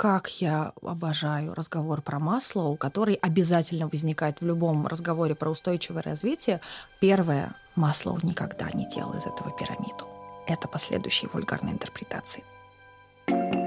как я обожаю разговор про Маслоу, который обязательно возникает в любом разговоре про устойчивое развитие. Первое, Маслоу никогда не делал из этого пирамиду. Это последующие вульгарные интерпретации. Всем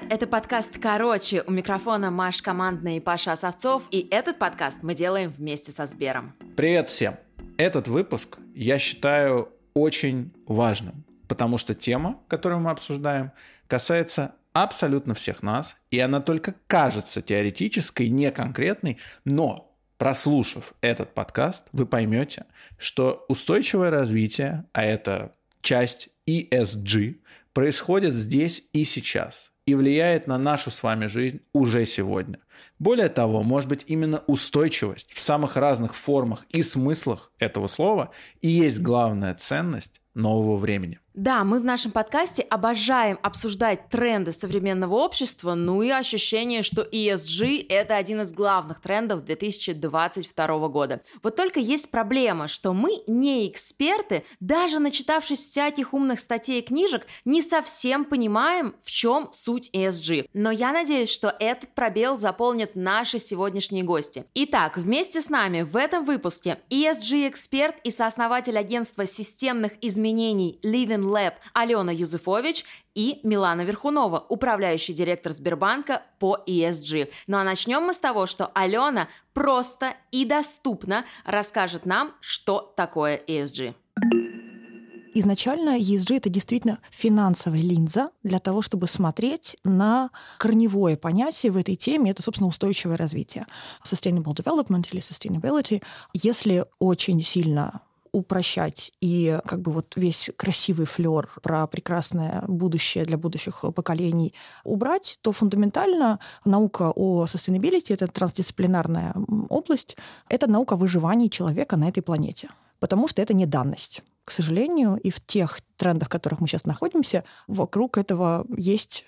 привет! Это подкаст «Короче». У микрофона Маш Командная и Паша Осовцов. И этот подкаст мы делаем вместе со Сбером. Привет всем! Этот выпуск я считаю очень важным, потому что тема, которую мы обсуждаем, касается абсолютно всех нас, и она только кажется теоретической, не конкретной, но прослушав этот подкаст, вы поймете, что устойчивое развитие, а это часть ESG, происходит здесь и сейчас и влияет на нашу с вами жизнь уже сегодня. Более того, может быть именно устойчивость в самых разных формах и смыслах этого слова и есть главная ценность нового времени. Да, мы в нашем подкасте обожаем обсуждать тренды современного общества, ну и ощущение, что ESG – это один из главных трендов 2022 года. Вот только есть проблема, что мы не эксперты, даже начитавшись всяких умных статей и книжек, не совсем понимаем, в чем суть ESG. Но я надеюсь, что этот пробел заполнят наши сегодняшние гости. Итак, вместе с нами в этом выпуске ESG-эксперт и сооснователь агентства системных изменений Living Lab Алена Юзефович и Милана Верхунова, управляющий директор Сбербанка по ESG. Ну а начнем мы с того, что Алена просто и доступно расскажет нам, что такое ESG. Изначально ESG — это действительно финансовая линза для того, чтобы смотреть на корневое понятие в этой теме. Это, собственно, устойчивое развитие. Sustainable development или sustainability. Если очень сильно упрощать и как бы вот весь красивый флер про прекрасное будущее для будущих поколений убрать, то фундаментально наука о sustainability — это трансдисциплинарная область, это наука о выживании человека на этой планете. Потому что это не данность. К сожалению, и в тех трендах, в которых мы сейчас находимся, вокруг этого есть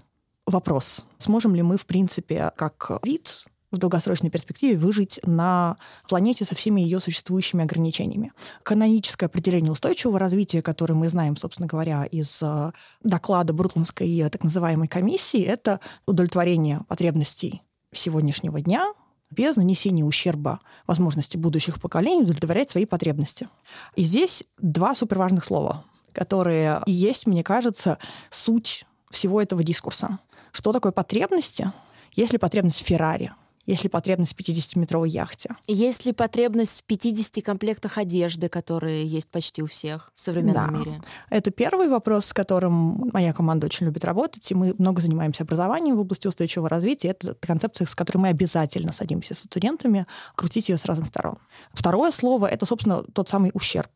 вопрос. Сможем ли мы, в принципе, как вид в долгосрочной перспективе выжить на планете со всеми ее существующими ограничениями. Каноническое определение устойчивого развития, которое мы знаем, собственно говоря, из э, доклада Бруклинской так называемой комиссии, это удовлетворение потребностей сегодняшнего дня без нанесения ущерба возможности будущих поколений удовлетворять свои потребности. И здесь два суперважных слова, которые и есть, мне кажется, суть всего этого дискурса. Что такое потребности? Есть ли потребность в Феррари? Есть ли потребность в 50-метровой яхте? Есть ли потребность в 50 комплектах одежды, которые есть почти у всех в современном да. мире? Это первый вопрос, с которым моя команда очень любит работать, и мы много занимаемся образованием в области устойчивого развития. Это концепция, с которой мы обязательно садимся с студентами, крутить ее с разных сторон. Второе слово — это, собственно, тот самый ущерб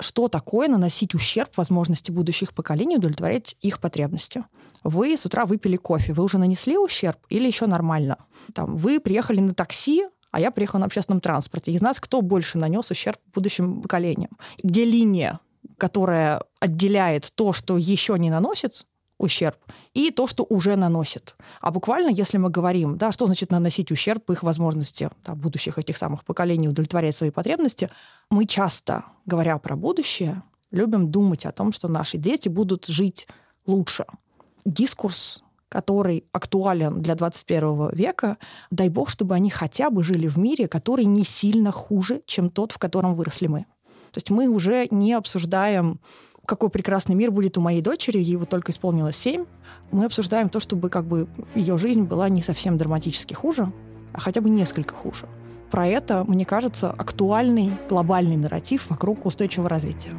что такое наносить ущерб возможности будущих поколений удовлетворять их потребности. Вы с утра выпили кофе, вы уже нанесли ущерб или еще нормально? Там, вы приехали на такси, а я приехала на общественном транспорте. Из нас кто больше нанес ущерб будущим поколениям? Где линия, которая отделяет то, что еще не наносит ущерб, и то, что уже наносит. А буквально, если мы говорим, да, что значит наносить ущерб их возможности да, будущих этих самых поколений удовлетворять свои потребности, мы часто, говоря про будущее, любим думать о том, что наши дети будут жить лучше. Дискурс который актуален для 21 века, дай бог, чтобы они хотя бы жили в мире, который не сильно хуже, чем тот, в котором выросли мы. То есть мы уже не обсуждаем какой прекрасный мир будет у моей дочери, ей вот только исполнилось 7. Мы обсуждаем то, чтобы как бы ее жизнь была не совсем драматически хуже, а хотя бы несколько хуже. Про это, мне кажется, актуальный глобальный нарратив вокруг устойчивого развития.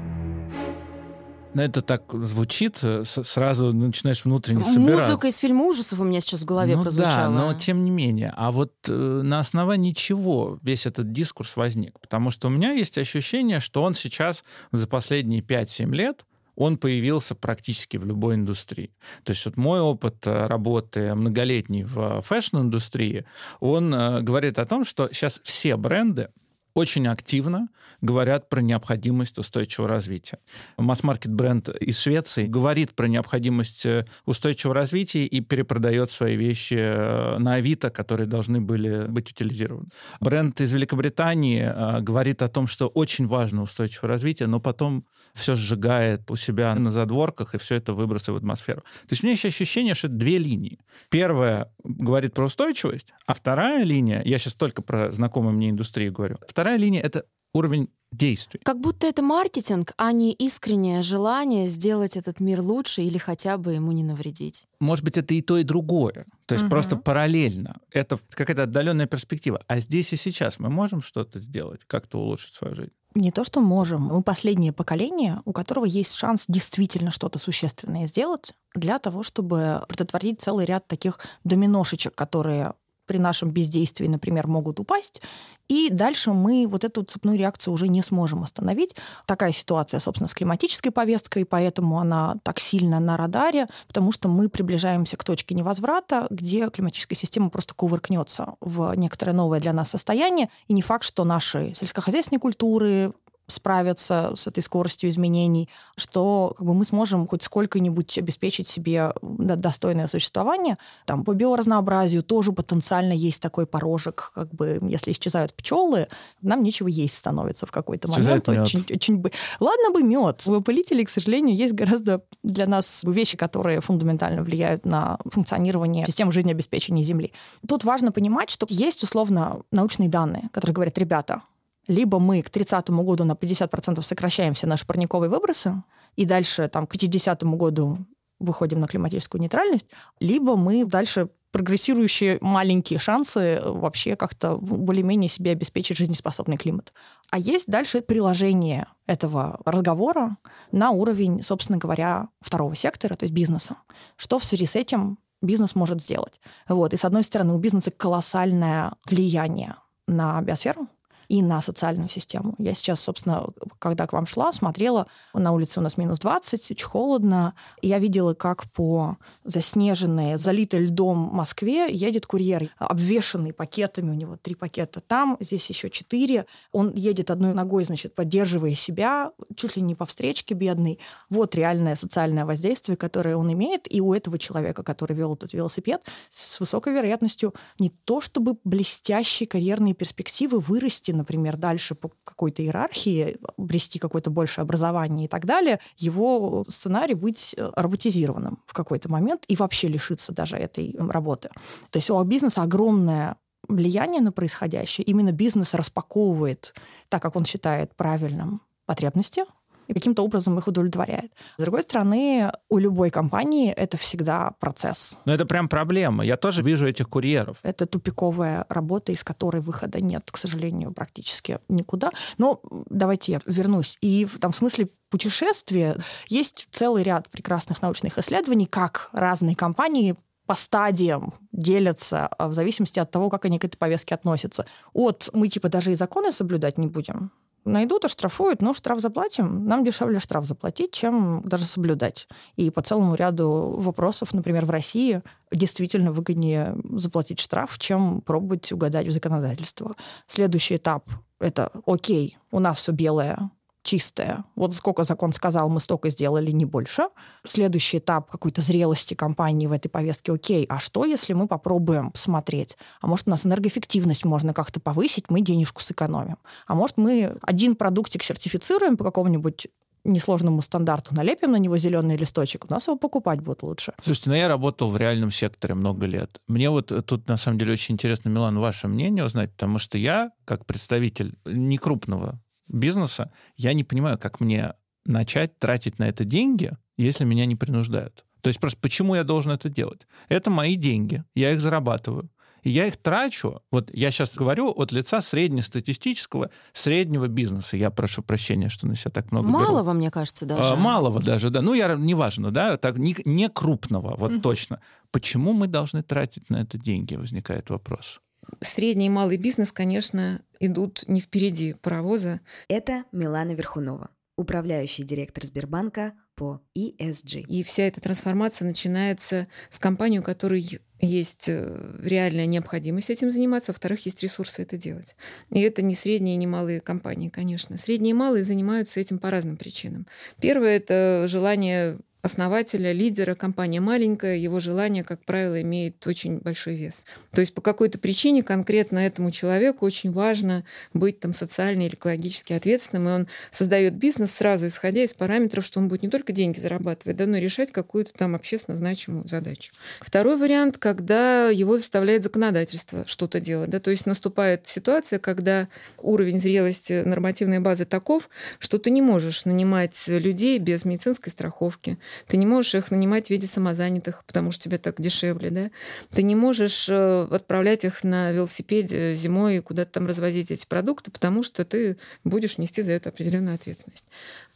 Но это так звучит, э, сразу начинаешь внутренне собираться. Музыка из фильма ужасов у меня сейчас в голове ну, прозвучала. Да, но тем не менее. А вот э, на основании чего весь этот дискурс возник? Потому что у меня есть ощущение, что он сейчас за последние 5-7 лет он появился практически в любой индустрии. То есть вот мой опыт э, работы многолетний в fashion-индустрии, он э, говорит о том, что сейчас все бренды очень активно говорят про необходимость устойчивого развития. Масс-маркет бренд из Швеции говорит про необходимость э, устойчивого развития и перепродает свои вещи э, на Авито, которые должны были быть утилизированы. Бренд из Великобритании э, говорит о том, что очень важно устойчивое развитие, но потом все сжигает у себя на задворках и все это выбрасывает в атмосферу. То есть у меня есть ощущение, что это две линии. Первая говорит про устойчивость, а вторая линия, я сейчас только про знакомую мне индустрию говорю, вторая линия — это уровень действий. Как будто это маркетинг, а не искреннее желание сделать этот мир лучше или хотя бы ему не навредить. Может быть, это и то, и другое. То есть угу. просто параллельно. Это какая-то отдаленная перспектива. А здесь и сейчас мы можем что-то сделать, как-то улучшить свою жизнь? Не то, что можем. Мы последнее поколение, у которого есть шанс действительно что-то существенное сделать для того, чтобы предотвратить целый ряд таких доминошечек, которые при нашем бездействии, например, могут упасть, и дальше мы вот эту цепную реакцию уже не сможем остановить. Такая ситуация, собственно, с климатической повесткой, поэтому она так сильно на радаре, потому что мы приближаемся к точке невозврата, где климатическая система просто кувыркнется в некоторое новое для нас состояние. И не факт, что наши сельскохозяйственные культуры, справиться с этой скоростью изменений, что как бы, мы сможем хоть сколько-нибудь обеспечить себе достойное существование. Там, по биоразнообразию тоже потенциально есть такой порожек, как бы, если исчезают пчелы, нам нечего есть становится в какой-то момент. Очень, очень бы... Ладно бы мед. У опылителей, к сожалению, есть гораздо для нас вещи, которые фундаментально влияют на функционирование системы жизнеобеспечения Земли. Тут важно понимать, что есть условно научные данные, которые говорят, ребята, либо мы к 30 году на 50% сокращаем все наши парниковые выбросы, и дальше там, к 50 году выходим на климатическую нейтральность, либо мы дальше прогрессирующие маленькие шансы вообще как-то более-менее себе обеспечить жизнеспособный климат. А есть дальше приложение этого разговора на уровень, собственно говоря, второго сектора, то есть бизнеса. Что в связи с этим бизнес может сделать? Вот. И с одной стороны, у бизнеса колоссальное влияние на биосферу, и на социальную систему. Я сейчас, собственно, когда к вам шла, смотрела, на улице у нас минус 20, очень холодно, и я видела, как по заснеженной, залитой льдом Москве едет курьер, обвешанный пакетами, у него три пакета там, здесь еще четыре. Он едет одной ногой, значит, поддерживая себя, чуть ли не по встречке бедный. Вот реальное социальное воздействие, которое он имеет, и у этого человека, который вел этот велосипед, с высокой вероятностью не то чтобы блестящие карьерные перспективы вырасти например, дальше по какой-то иерархии, обрести какое-то большее образование и так далее, его сценарий быть э, роботизированным в какой-то момент и вообще лишиться даже этой работы. То есть у бизнеса огромное влияние на происходящее. Именно бизнес распаковывает, так как он считает правильным, потребности и каким-то образом их удовлетворяет. С другой стороны, у любой компании это всегда процесс. Но это прям проблема. Я тоже вижу этих курьеров. Это тупиковая работа, из которой выхода нет, к сожалению, практически никуда. Но давайте я вернусь. И в, там, в смысле путешествия есть целый ряд прекрасных научных исследований, как разные компании по стадиям делятся а, в зависимости от того, как они к этой повестке относятся. От мы типа даже и законы соблюдать не будем, найдут, оштрафуют, но штраф заплатим. Нам дешевле штраф заплатить, чем даже соблюдать. И по целому ряду вопросов, например, в России действительно выгоднее заплатить штраф, чем пробовать угадать в законодательство. Следующий этап — это окей, у нас все белое, чистое. Вот сколько закон сказал, мы столько сделали, не больше. Следующий этап какой-то зрелости компании в этой повестке. Окей, а что, если мы попробуем посмотреть? А может, у нас энергоэффективность можно как-то повысить, мы денежку сэкономим. А может, мы один продуктик сертифицируем по какому-нибудь несложному стандарту, налепим на него зеленый листочек, у нас его покупать будет лучше. Слушайте, ну я работал в реальном секторе много лет. Мне вот тут на самом деле очень интересно, Милан, ваше мнение узнать, потому что я, как представитель некрупного бизнеса, я не понимаю, как мне начать тратить на это деньги, если меня не принуждают. То есть просто почему я должен это делать? Это мои деньги, я их зарабатываю. И я их трачу, вот я сейчас говорю от лица среднестатистического, среднего бизнеса. Я прошу прощения, что на себя так много Малого, беру. мне кажется, даже. А, малого даже, да. Ну, я, неважно, да, так, не, не крупного, вот mm точно. Почему мы должны тратить на это деньги, возникает вопрос средний и малый бизнес, конечно, идут не впереди паровоза. Это Милана Верхунова, управляющий директор Сбербанка по ESG. И вся эта трансформация начинается с компании, у которой есть э, реальная необходимость этим заниматься, а во-вторых, есть ресурсы это делать. И это не средние и не малые компании, конечно. Средние и малые занимаются этим по разным причинам. Первое — это желание основателя, лидера, компания маленькая, его желание, как правило, имеет очень большой вес. То есть по какой-то причине конкретно этому человеку очень важно быть там социально или экологически ответственным, и он создает бизнес сразу, исходя из параметров, что он будет не только деньги зарабатывать, да, но и решать какую-то там общественно значимую задачу. Второй вариант, когда его заставляет законодательство что-то делать. Да, то есть наступает ситуация, когда уровень зрелости нормативной базы таков, что ты не можешь нанимать людей без медицинской страховки, ты не можешь их нанимать в виде самозанятых, потому что тебе так дешевле, да? Ты не можешь э, отправлять их на велосипеде зимой куда-то там развозить эти продукты, потому что ты будешь нести за это определенную ответственность.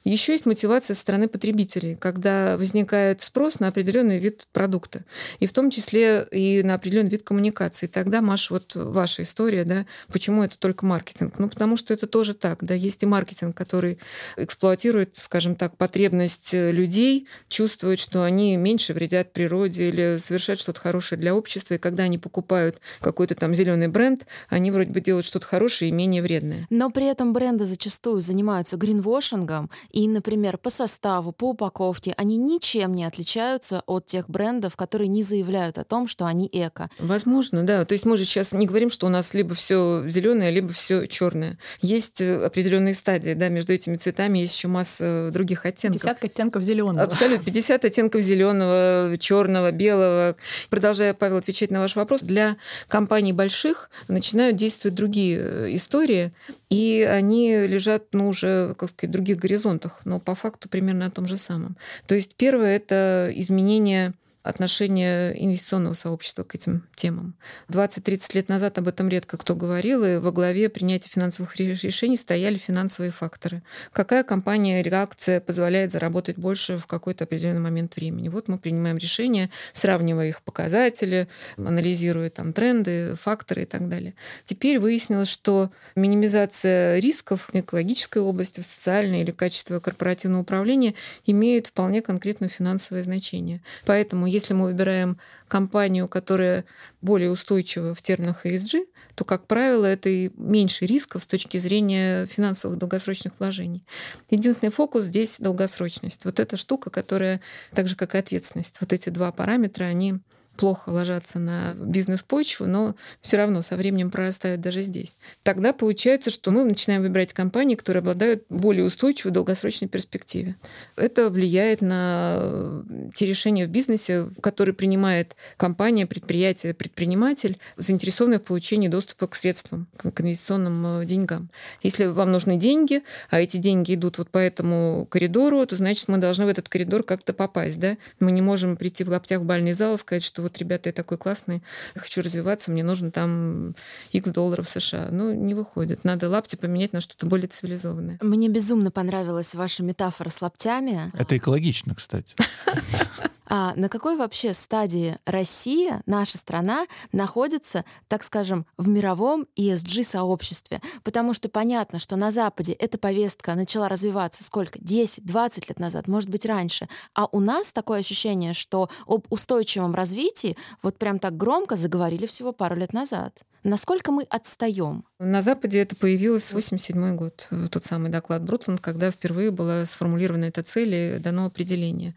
Еще есть мотивация со стороны потребителей, когда возникает спрос на определенный вид продукта, и в том числе и на определенный вид коммуникации. Тогда, Маш, вот ваша история, да, почему это только маркетинг? Ну, потому что это тоже так, да, есть и маркетинг, который эксплуатирует, скажем так, потребность людей, чувствует, что они меньше вредят природе или совершают что-то хорошее для общества, и когда они покупают какой-то там зеленый бренд, они вроде бы делают что-то хорошее и менее вредное. Но при этом бренды зачастую занимаются гринвошингом и, например, по составу, по упаковке они ничем не отличаются от тех брендов, которые не заявляют о том, что они эко. Возможно, да. То есть мы же сейчас не говорим, что у нас либо все зеленое, либо все черное. Есть э, определенные стадии, да, между этими цветами есть еще масса других оттенков. 50 оттенков зеленого. Абсолютно. 50 оттенков зеленого, черного, белого. Продолжая, Павел, отвечать на ваш вопрос, для компаний больших начинают действовать другие э, истории, и они лежат, ну, уже, как сказать, других горизонтах горизонтах, но по факту примерно о том же самом. То есть первое — это изменение отношение инвестиционного сообщества к этим темам. 20-30 лет назад об этом редко кто говорил, и во главе принятия финансовых решений стояли финансовые факторы. Какая компания, реакция позволяет заработать больше в какой-то определенный момент времени. Вот мы принимаем решения, сравнивая их показатели, анализируя там тренды, факторы и так далее. Теперь выяснилось, что минимизация рисков в экологической области, в социальной или качество корпоративного управления имеют вполне конкретное финансовое значение. Поэтому если мы выбираем компанию, которая более устойчива в терминах ESG, то, как правило, это и меньше рисков с точки зрения финансовых долгосрочных вложений. Единственный фокус здесь — долгосрочность. Вот эта штука, которая, так же как и ответственность, вот эти два параметра, они плохо ложатся на бизнес-почву, но все равно со временем прорастают даже здесь. Тогда получается, что мы начинаем выбирать компании, которые обладают более устойчивой долгосрочной перспективе. Это влияет на те решения в бизнесе, которые принимает компания, предприятие, предприниматель, заинтересованный в получении доступа к средствам, к инвестиционным э, деньгам. Если вам нужны деньги, а эти деньги идут вот по этому коридору, то значит мы должны в этот коридор как-то попасть. Да? Мы не можем прийти в лаптях в бальный зал и сказать, что вот, ребята, я такой классный, хочу развиваться, мне нужно там X долларов США. Ну, не выходит. Надо лапти поменять на что-то более цивилизованное. Мне безумно понравилась ваша метафора с лаптями. Это экологично, кстати. А на какой вообще стадии Россия, наша страна, находится, так скажем, в мировом ESG-сообществе? Потому что понятно, что на Западе эта повестка начала развиваться сколько? 10-20 лет назад, может быть, раньше. А у нас такое ощущение, что об устойчивом развитии вот прям так громко заговорили всего пару лет назад. Насколько мы отстаем? На Западе это появилось в 1987 год, тот самый доклад Брутланд, когда впервые была сформулирована эта цель и дано определение.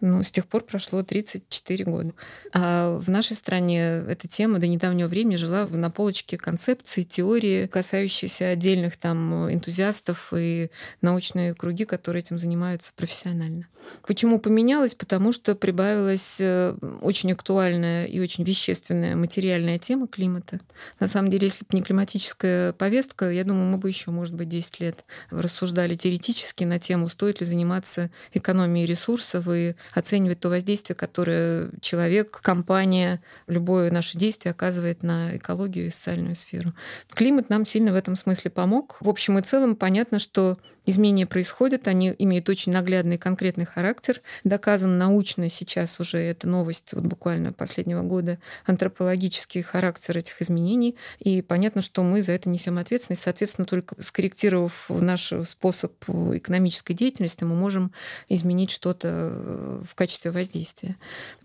Ну, с тех пор прошло 34 года. А в нашей стране эта тема до недавнего времени жила на полочке концепции, теории, касающиеся отдельных там энтузиастов и научные круги, которые этим занимаются профессионально. Почему поменялось? Потому что прибавилась э, очень актуальная и очень вещественная материальная тема климата. На самом деле, если бы не климатическая повестка, я думаю, мы бы еще, может быть, 10 лет рассуждали теоретически на тему, стоит ли заниматься экономией ресурсов и оценивать то воздействие, которое человек, компания, любое наше действие оказывает на экологию и социальную сферу. Климат нам сильно в этом смысле помог. В общем и целом понятно, что изменения происходят, они имеют очень наглядный конкретный характер. Доказан научно сейчас уже эта новость вот буквально последнего года, антропологический характер этих изменений. И понятно, что мы за это несем ответственность. Соответственно, только скорректировав наш способ экономической деятельности, мы можем изменить что-то э, в качестве воздействия.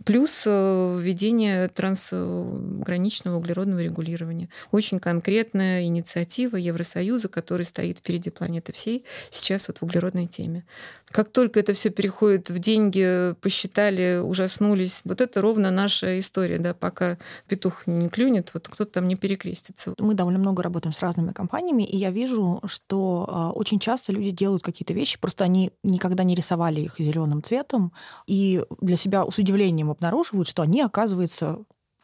Плюс э, введение трансграничного углеродного регулирования. Очень конкретная инициатива Евросоюза, который стоит впереди планеты всей сейчас вот в углеродной теме. Как только это все переходит в деньги, посчитали, ужаснулись, вот это ровно наша история, да, пока петух не клюнет, вот кто-то там не перекрестится. Мы довольно много работаем с разными компаниями, и я вижу, что а, очень часто люди делают какие-то вещи, просто они никогда не рисовали их зеленым цветом, и для себя с удивлением обнаруживают, что они, оказывается,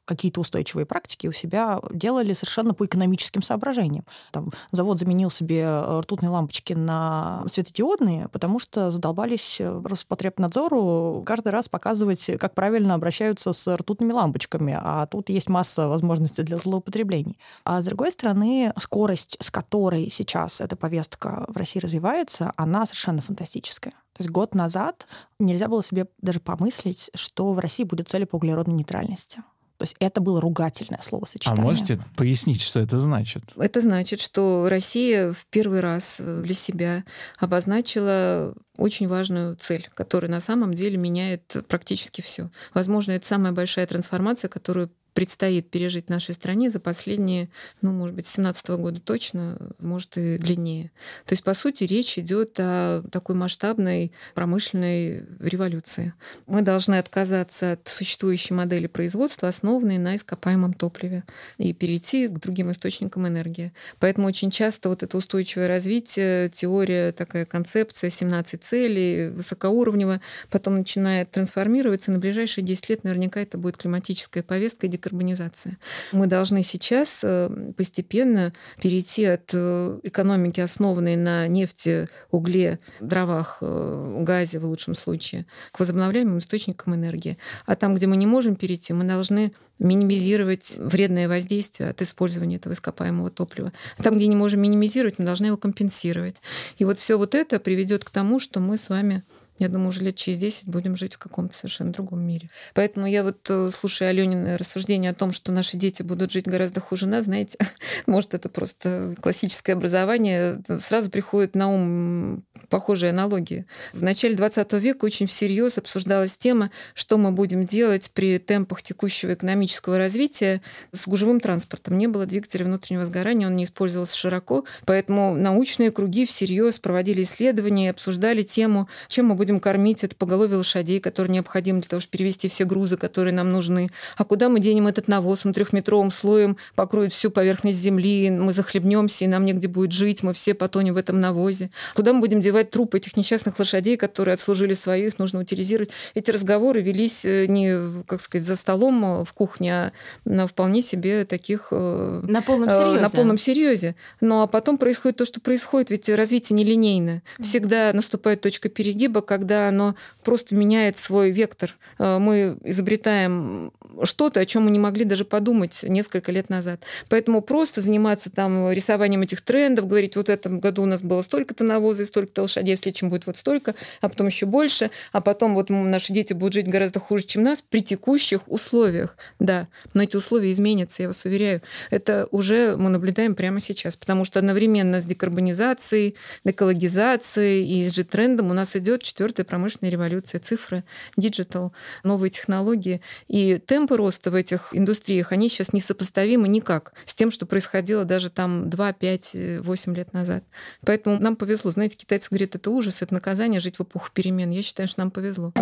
какие-то устойчивые практики у себя делали совершенно по экономическим соображениям. Там завод заменил себе э, ртутные лампочки на светодиодные, потому что задолбались э, Роспотребнадзору каждый раз показывать, как правильно обращаются с ртутными лампочками, а тут есть масса возможностей для злоупотреблений. А с другой стороны, скорость, с которой сейчас эта повестка в России развивается, она совершенно фантастическая. То есть год назад нельзя было себе даже помыслить, что в России будет цель по углеродной нейтральности. То есть это было ругательное словосочетание. А можете пояснить, что это значит? Это значит, что Россия в первый раз для себя обозначила очень важную цель, которая на самом деле меняет практически все. Возможно, это самая большая трансформация, которую предстоит пережить нашей стране за последние, ну, может быть, 17 -го года точно, может и длиннее. То есть, по сути, речь идет о такой масштабной промышленной революции. Мы должны отказаться от существующей модели производства, основанной на ископаемом топливе, и перейти к другим источникам энергии. Поэтому очень часто вот это устойчивое развитие, теория, такая концепция, 17 целей, высокоуровневая, потом начинает трансформироваться, на ближайшие 10 лет наверняка это будет климатическая повестка, декарбонизация. Мы должны сейчас э, постепенно перейти от э, экономики, основанной на нефти, угле, дровах, э, газе в лучшем случае, к возобновляемым источникам энергии. А там, где мы не можем перейти, мы должны минимизировать вредное воздействие от использования этого ископаемого топлива. А там, где не можем минимизировать, мы должны его компенсировать. И вот все вот это приведет к тому, что мы с вами я думаю, уже лет через 10 будем жить в каком-то совершенно другом мире. Поэтому я вот, э, слушая Аленины рассуждения о том, что наши дети будут жить гораздо хуже нас, знаете, может, это просто классическое образование, сразу приходит на ум похожие аналогии. В начале 20 века очень всерьез обсуждалась тема, что мы будем делать при темпах текущего экономического развития с гужевым транспортом. Не было двигателя внутреннего сгорания, он не использовался широко, поэтому научные круги всерьез проводили исследования и обсуждали тему, чем мы будем будем кормить это поголовье лошадей, которые необходимы для того, чтобы перевести все грузы, которые нам нужны. А куда мы денем этот навоз? Он трехметровым слоем покроет всю поверхность земли, мы захлебнемся, и нам негде будет жить, мы все потонем в этом навозе. Куда мы будем девать трупы этих несчастных лошадей, которые отслужили свою, их нужно утилизировать? Эти разговоры велись э, не, как сказать, за столом э, в кухне, а на вполне себе таких... Э, на полном серьезе. На полном серьезе. Ну а потом происходит то, что происходит, ведь развитие нелинейно. Всегда наступает точка перегиба, когда оно просто меняет свой вектор. Э, мы изобретаем что-то, о чем мы не могли даже подумать несколько лет назад. Поэтому просто заниматься там рисованием этих трендов, говорить, вот в этом году у нас было столько-то навоза и столько-то лошадей, в следующем будет вот столько, а потом еще больше, а потом вот наши дети будут жить гораздо хуже, чем нас при текущих условиях. Да, но эти условия изменятся, я вас уверяю. Это уже мы наблюдаем прямо сейчас, потому что одновременно с декарбонизацией, экологизацией и с трендом у нас идет четвертый четвертая промышленная революция, цифры, digital, новые технологии. И темпы роста в этих индустриях, они сейчас несопоставимы никак с тем, что происходило даже там 2, 5, 8 лет назад. Поэтому нам повезло. Знаете, китайцы говорят, это ужас, это наказание жить в эпоху перемен. Я считаю, что нам повезло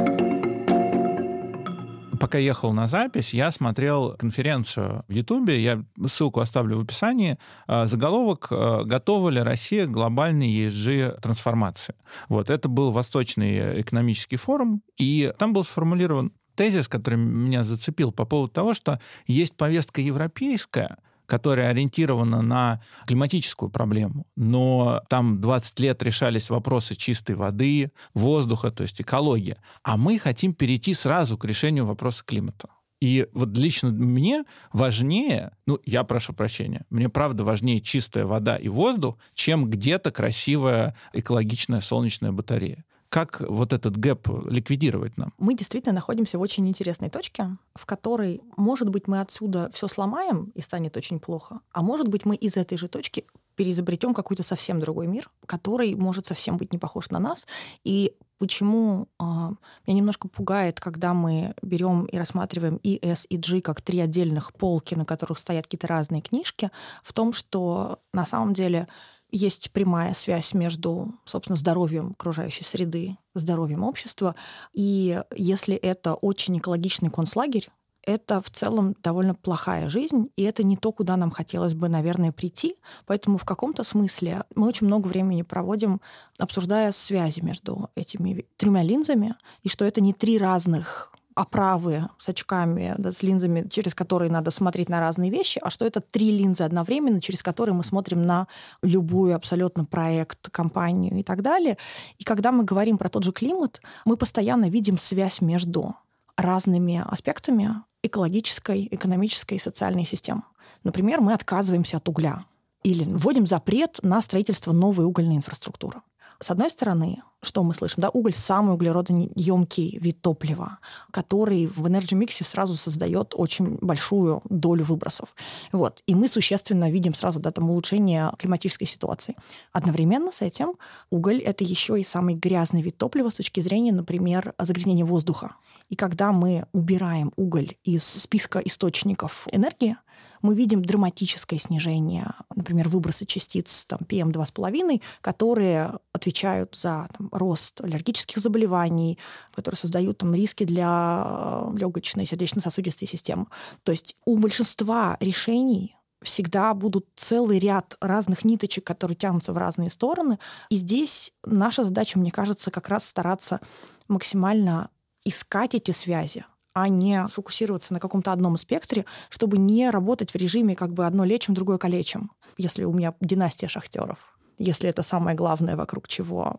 пока ехал на запись, я смотрел конференцию в Ютубе, я ссылку оставлю в описании, а, заголовок а, «Готова ли Россия к глобальной ESG-трансформации?». Вот, это был Восточный экономический форум, и там был сформулирован тезис, который меня зацепил по поводу того, что есть повестка европейская, которая ориентирована на климатическую проблему, но там 20 лет решались вопросы чистой воды, воздуха, то есть экология. А мы хотим перейти сразу к решению вопроса климата. И вот лично мне важнее, ну, я прошу прощения, мне правда важнее чистая вода и воздух, чем где-то красивая экологичная солнечная батарея. Как вот этот гэп ликвидировать нам? Мы действительно находимся в очень интересной точке, в которой, может быть, мы отсюда все сломаем и станет очень плохо, а может быть, мы из этой же точки переизобретем какой-то совсем другой мир, который может совсем быть не похож на нас. И почему э, меня немножко пугает, когда мы берем и рассматриваем и S, и G как три отдельных полки, на которых стоят какие-то разные книжки, в том, что на самом деле есть прямая связь между, собственно, здоровьем окружающей среды, здоровьем общества. И если это очень экологичный концлагерь, это в целом довольно плохая жизнь, и это не то, куда нам хотелось бы, наверное, прийти. Поэтому в каком-то смысле мы очень много времени проводим, обсуждая связи между этими тремя линзами, и что это не три разных оправы с очками, да, с линзами, через которые надо смотреть на разные вещи, а что это три линзы одновременно, через которые мы смотрим на любую абсолютно проект, компанию и так далее. И когда мы говорим про тот же климат, мы постоянно видим связь между разными аспектами экологической, экономической и социальной системы. Например, мы отказываемся от угля или вводим запрет на строительство новой угольной инфраструктуры. С одной стороны, что мы слышим? Да, уголь самый углеродоемкий вид топлива, который в энергии миксе сразу создает очень большую долю выбросов. Вот. И мы существенно видим сразу да, там, улучшение климатической ситуации. Одновременно с этим уголь — это еще и самый грязный вид топлива с точки зрения, например, загрязнения воздуха. И когда мы убираем уголь из списка источников энергии, мы видим драматическое снижение, например, выброса частиц там, PM2,5, которые отвечают за там, рост аллергических заболеваний, которые создают там, риски для легочной, сердечно-сосудистой системы. То есть у большинства решений всегда будут целый ряд разных ниточек, которые тянутся в разные стороны. И здесь наша задача, мне кажется, как раз стараться максимально искать эти связи, а не сфокусироваться на каком-то одном спектре, чтобы не работать в режиме как бы одно лечим, другое калечим. Если у меня династия шахтеров, если это самое главное, вокруг чего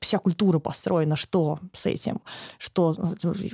вся культура построена, что с этим, что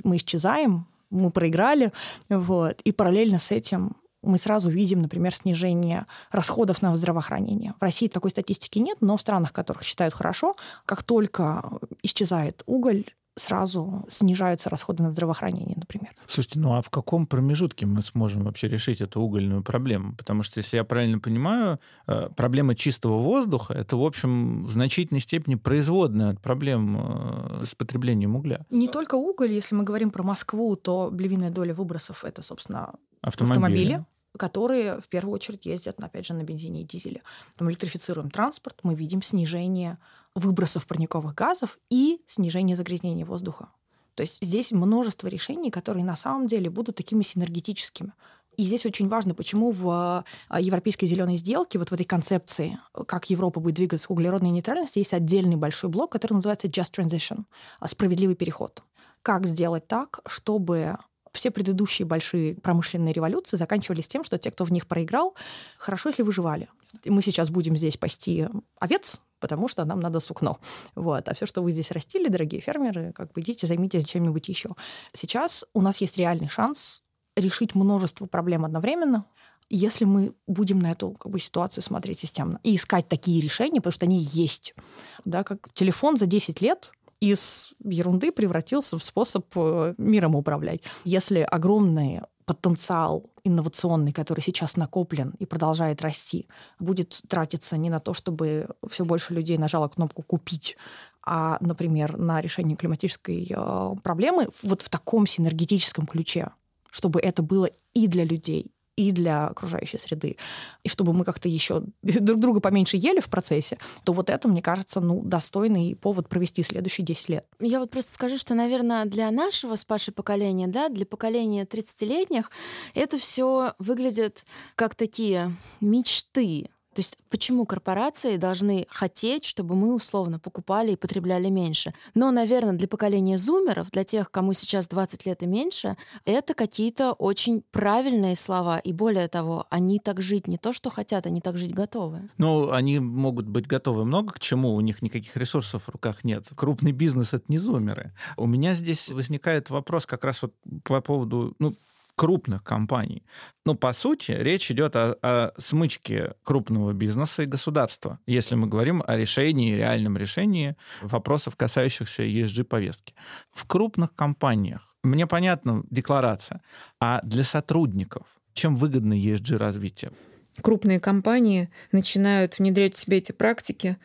мы исчезаем, мы проиграли, вот, и параллельно с этим мы сразу видим, например, снижение расходов на здравоохранение. В России такой статистики нет, но в странах, которых считают хорошо, как только исчезает уголь, сразу снижаются расходы на здравоохранение, например. Слушайте, ну а в каком промежутке мы сможем вообще решить эту угольную проблему? Потому что, если я правильно понимаю, э, проблема чистого воздуха — это, в общем, в значительной степени производная от проблем э, с потреблением угля. Не только уголь. Если мы говорим про Москву, то львиная доля выбросов — это, собственно, автомобили. автомобили которые в первую очередь ездят, опять же, на бензине и дизеле. Мы электрифицируем транспорт, мы видим снижение выбросов парниковых газов и снижение загрязнения воздуха. То есть здесь множество решений, которые на самом деле будут такими синергетическими. И здесь очень важно, почему в а, европейской зеленой сделке, вот в этой концепции, как Европа будет двигаться к углеродной нейтральности, есть отдельный большой блок, который называется Just Transition, справедливый переход. Как сделать так, чтобы все предыдущие большие промышленные революции заканчивались тем, что те, кто в них проиграл, хорошо, если выживали. И мы сейчас будем здесь пасти овец, потому что нам надо сукно. Вот. А все, что вы здесь растили, дорогие фермеры, как бы идите, займитесь чем-нибудь еще. Сейчас у нас есть реальный шанс решить множество проблем одновременно, если мы будем на эту как бы, ситуацию смотреть системно и искать такие решения, потому что они есть. Да, как телефон за 10 лет из ерунды превратился в способ э, миром управлять. Если огромный потенциал инновационный, который сейчас накоплен и продолжает расти, будет тратиться не на то, чтобы все больше людей нажало кнопку «купить», а, например, на решение климатической э, проблемы вот в таком синергетическом ключе, чтобы это было и для людей, и для окружающей среды, и чтобы мы как-то еще друг друга поменьше ели в процессе, то вот это, мне кажется, ну, достойный повод провести следующие 10 лет. Я вот просто скажу, что, наверное, для нашего с Пашей поколения, да, для поколения 30-летних, это все выглядит как такие мечты, то есть почему корпорации должны хотеть, чтобы мы условно покупали и потребляли меньше? Но, наверное, для поколения зумеров, для тех, кому сейчас 20 лет и меньше, это какие-то очень правильные слова. И более того, они так жить не то, что хотят, они так жить готовы. Ну, они могут быть готовы много к чему, у них никаких ресурсов в руках нет. Крупный бизнес — это не зумеры. У меня здесь возникает вопрос как раз вот по поводу, ну, крупных компаний. Ну, по сути, речь идет о, о смычке крупного бизнеса и государства, если мы говорим о решении, реальном решении вопросов, касающихся ESG-повестки. В крупных компаниях, мне понятна декларация, а для сотрудников чем выгодно ESG-развитие? крупные компании начинают внедрять в себя эти практики,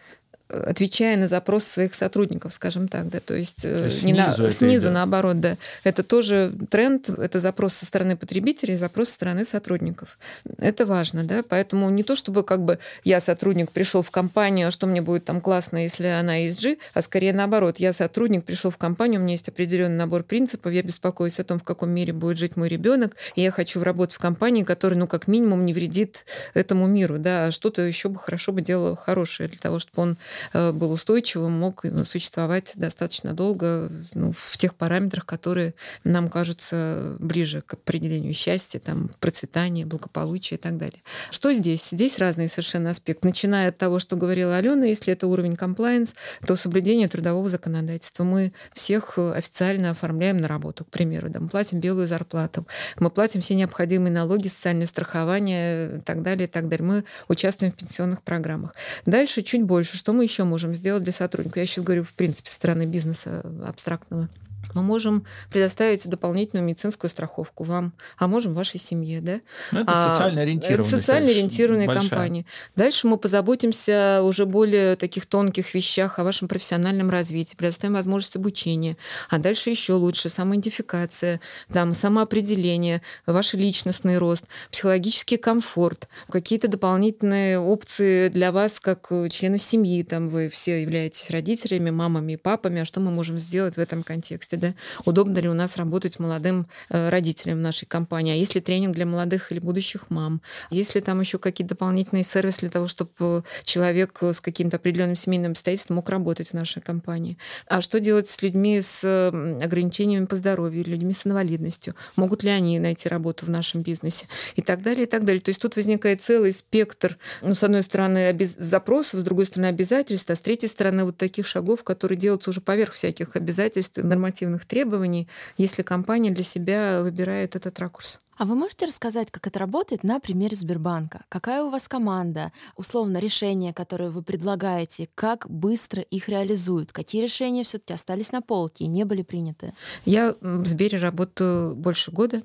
отвечая на запрос своих сотрудников, скажем так, да, то есть, э, то есть не снизу, на, снизу идет. наоборот, да. Это тоже тренд, это запрос со стороны потребителей, запрос со стороны сотрудников. Это важно, да, поэтому не то, чтобы как бы я сотрудник пришел в компанию, а что мне будет там классно, если она ESG, а скорее наоборот, я сотрудник пришел в компанию, у меня есть определенный набор принципов, я беспокоюсь о том, в каком мире будет жить мой ребенок, и я хочу работать в компании, которая, ну, как минимум, не вредит этому миру, да, а что-то еще бы хорошо бы делало хорошее для того, чтобы он был устойчивым, мог существовать достаточно долго ну, в тех параметрах, которые нам кажутся ближе к определению счастья, там, процветания, благополучия и так далее. Что здесь? Здесь разные совершенно аспекты. Начиная от того, что говорила Алена, если это уровень compliance, то соблюдение трудового законодательства. Мы всех официально оформляем на работу, к примеру. Да, мы платим белую зарплату, мы платим все необходимые налоги, социальное страхование и так далее, и так далее. Мы участвуем в пенсионных программах. Дальше чуть больше. Что мы еще можем сделать для сотрудника? Я сейчас говорю, в принципе, со стороны бизнеса абстрактного мы можем предоставить дополнительную медицинскую страховку вам, а можем вашей семье, да? Ну, это а, социально ориентированные. Это социально ориентированные большая. компании. Дальше мы позаботимся уже более таких тонких вещах о вашем профессиональном развитии, предоставим возможность обучения, а дальше еще лучше самоидентификация, там, самоопределение, ваш личностный рост, психологический комфорт, какие-то дополнительные опции для вас как члена семьи, там вы все являетесь родителями, мамами и папами, а что мы можем сделать в этом контексте? Да, удобно ли у нас работать молодым э, родителям в нашей компании, а есть ли тренинг для молодых или будущих мам, есть ли там еще какие-то дополнительные сервисы для того, чтобы э, человек с каким-то определенным семейным обстоятельством мог работать в нашей компании. А что делать с людьми с ограничениями по здоровью, людьми с инвалидностью? Могут ли они найти работу в нашем бизнесе? И так далее, и так далее. То есть тут возникает целый спектр, ну, с одной стороны, обез... запросов, с другой стороны, обязательств, а с третьей стороны, вот таких шагов, которые делаются уже поверх всяких обязательств, нормативных нормативных требований, если компания для себя выбирает этот ракурс. А вы можете рассказать, как это работает на примере Сбербанка? Какая у вас команда? Условно, решения, которые вы предлагаете, как быстро их реализуют? Какие решения все таки остались на полке и не были приняты? Я в Сбере работаю больше года,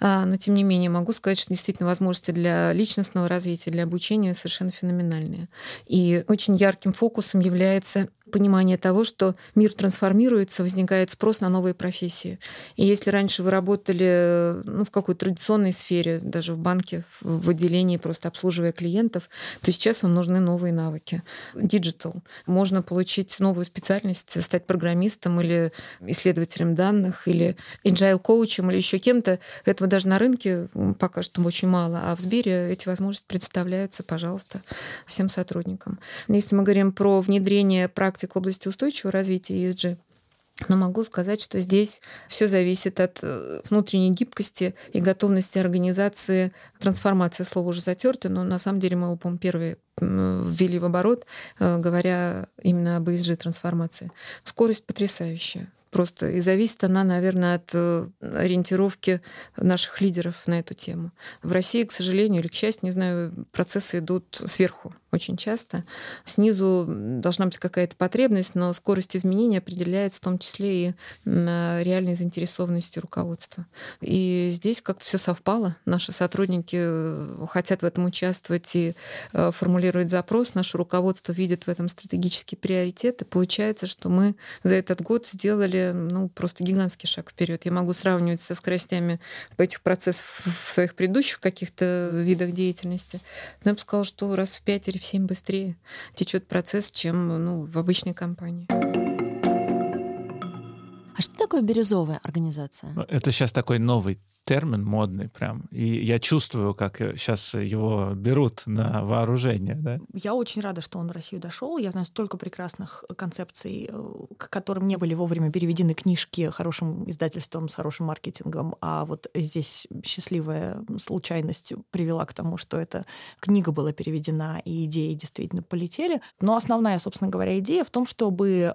а, но тем не менее могу сказать, что действительно возможности для личностного развития, для обучения совершенно феноменальные. И очень ярким фокусом является понимание того, что мир трансформируется, возникает спрос на новые профессии. И если раньше вы работали ну, в какой-то традиционной сфере, даже в банке, в отделении, просто обслуживая клиентов, то сейчас вам нужны новые навыки. Digital. Можно получить новую специальность, стать программистом или исследователем данных, или agile коучем или еще кем-то. Этого даже на рынке пока что очень мало. А в Сбере эти возможности представляются, пожалуйста, всем сотрудникам. Если мы говорим про внедрение практик практик в области устойчивого развития ESG. Но могу сказать, что здесь все зависит от э, внутренней гибкости и готовности организации. Трансформация слова уже затерта, но на самом деле мы его, по-моему, первые ввели в оборот, э, говоря именно об ESG трансформации. Скорость потрясающая просто. И зависит она, наверное, от э, ориентировки наших лидеров на эту тему. В России, к сожалению или к счастью, не знаю, процессы идут сверху очень часто. Снизу должна быть какая-то потребность, но скорость изменения определяется в том числе и реальной заинтересованностью руководства. И здесь как-то все совпало. Наши сотрудники э, хотят в этом участвовать и э, формулировать запрос. Наше руководство видит в этом стратегический приоритет. И получается, что мы за этот год сделали ну, просто гигантский шаг вперед. Я могу сравнивать со скоростями этих процессов в своих предыдущих каких-то видах деятельности. Но я бы сказала, что раз в пять или в семь быстрее течет процесс, чем ну, в обычной компании. Что такое бирюзовая организация? Ну, это сейчас такой новый термин модный прям. И я чувствую, как сейчас его берут на вооружение. Да? Я очень рада, что он в Россию дошел. Я знаю столько прекрасных концепций, э, к которым не были вовремя переведены книжки хорошим издательством с хорошим маркетингом. А вот здесь счастливая случайность привела к тому, что эта книга была переведена, и идеи действительно полетели. Но основная, собственно говоря, идея в том, чтобы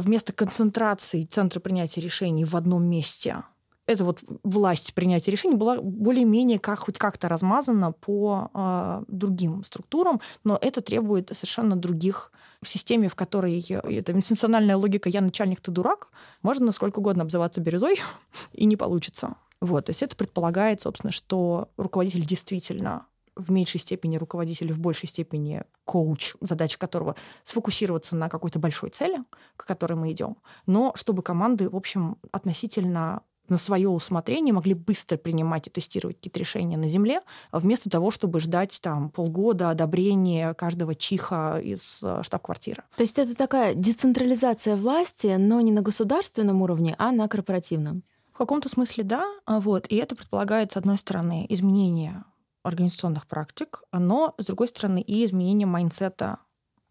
вместо концентрации центра принятия решений в одном месте эта вот власть принятия решений была более-менее как, хоть как-то размазана по э, другим структурам, но это требует совершенно других в системе, в которой это институциональная логика «я начальник, ты дурак», можно насколько угодно обзываться бирюзой, и не получится. Вот, то есть это предполагает, собственно, что руководитель действительно в меньшей степени руководитель, в большей степени коуч, задача которого сфокусироваться на какой-то большой цели, к которой мы идем, но чтобы команды, в общем, относительно на свое усмотрение могли быстро принимать и тестировать какие-то решения на земле, вместо того, чтобы ждать там полгода одобрения каждого чиха из э, штаб-квартиры. То есть это такая децентрализация власти, но не на государственном уровне, а на корпоративном. В каком-то смысле да, а вот, и это предполагает, с одной стороны, изменение организационных практик, но, с другой стороны, и изменение майнсета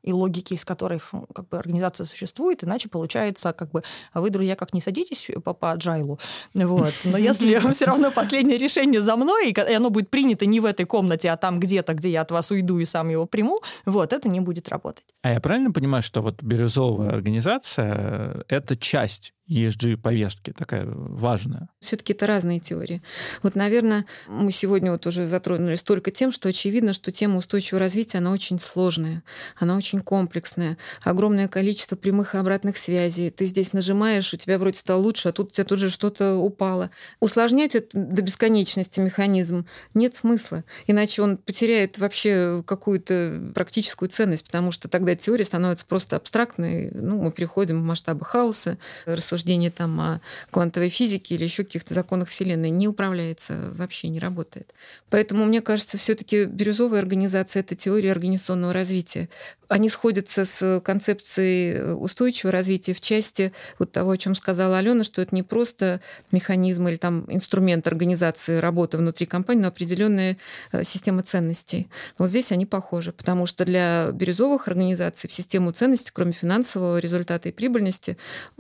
и логики, из которой как бы, организация существует, иначе получается, как бы, а вы, друзья, как не садитесь по, по agile, вот. но если все равно последнее решение за мной, и оно будет принято не в этой комнате, а там где-то, где я от вас уйду и сам его приму, вот, это не будет работать. А я правильно понимаю, что вот бирюзовая организация — это часть ESG-повестки, такая важная? Все-таки это разные теории. Вот, наверное, мы сегодня вот уже затронулись только тем, что очевидно, что тема устойчивого развития, она очень сложная, она очень комплексная, огромное количество прямых и обратных связей. Ты здесь нажимаешь, у тебя вроде стало лучше, а тут у тебя тут же что-то упало. Усложнять это до бесконечности механизм нет смысла, иначе он потеряет вообще какую-то практическую ценность, потому что тогда теория становится просто абстрактной, ну, мы переходим в масштабы хаоса, рассуждения рассуждение там о квантовой физике или еще каких-то законах Вселенной не управляется, вообще не работает. Поэтому, мне кажется, все-таки бирюзовая организация — это теория организационного развития. Они сходятся с концепцией устойчивого развития в части вот того, о чем сказала Алена, что это не просто механизм или там инструмент организации работы внутри компании, но определенная э, система ценностей. Вот здесь они похожи, потому что для бирюзовых организаций в систему ценностей, кроме финансового результата и прибыльности,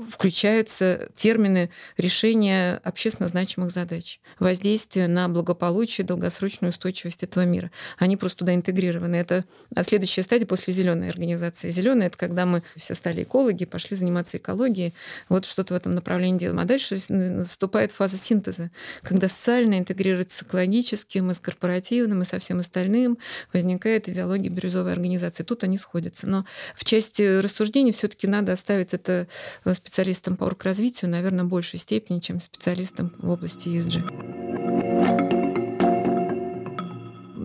включают появляются термины решения общественно значимых задач, воздействия на благополучие, долгосрочную устойчивость этого мира. Они просто туда интегрированы. Это следующая стадия после зеленой организации. Зеленая это когда мы все стали экологи, пошли заниматься экологией, вот что-то в этом направлении делаем. А дальше вступает фаза синтеза, когда социально интегрируется с экологическим, и с корпоративным, и со всем остальным, возникает идеология бирюзовой организации. Тут они сходятся. Но в части рассуждений все-таки надо оставить это специалистам по развитию, наверное, большей степени, чем специалистам в области ESG.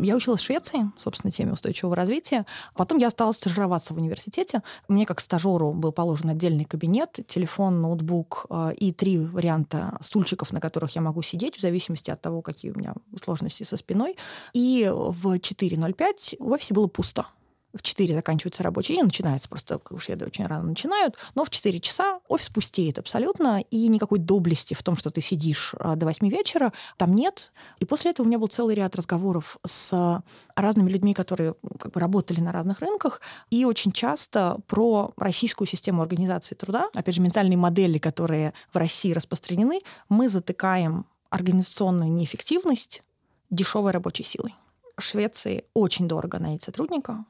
Я училась в Швеции, собственно, теме устойчивого развития. Потом я стала стажироваться в университете. Мне как стажеру был положен отдельный кабинет, телефон, ноутбук э, и три варианта стульчиков, на которых я могу сидеть, в зависимости от того, какие у меня сложности со спиной. И в 4.05 в офисе было пусто в 4 заканчивается рабочий день, начинается просто, как шведы очень рано начинают, но в 4 часа офис пустеет абсолютно, и никакой доблести в том, что ты сидишь а, до 8 вечера, там нет. И после этого у меня был целый ряд разговоров с разными людьми, которые как бы, работали на разных рынках, и очень часто про российскую систему организации труда, опять же, ментальные модели, которые в России распространены, мы затыкаем организационную неэффективность дешевой рабочей силой. В Швеции очень дорого найти сотрудника,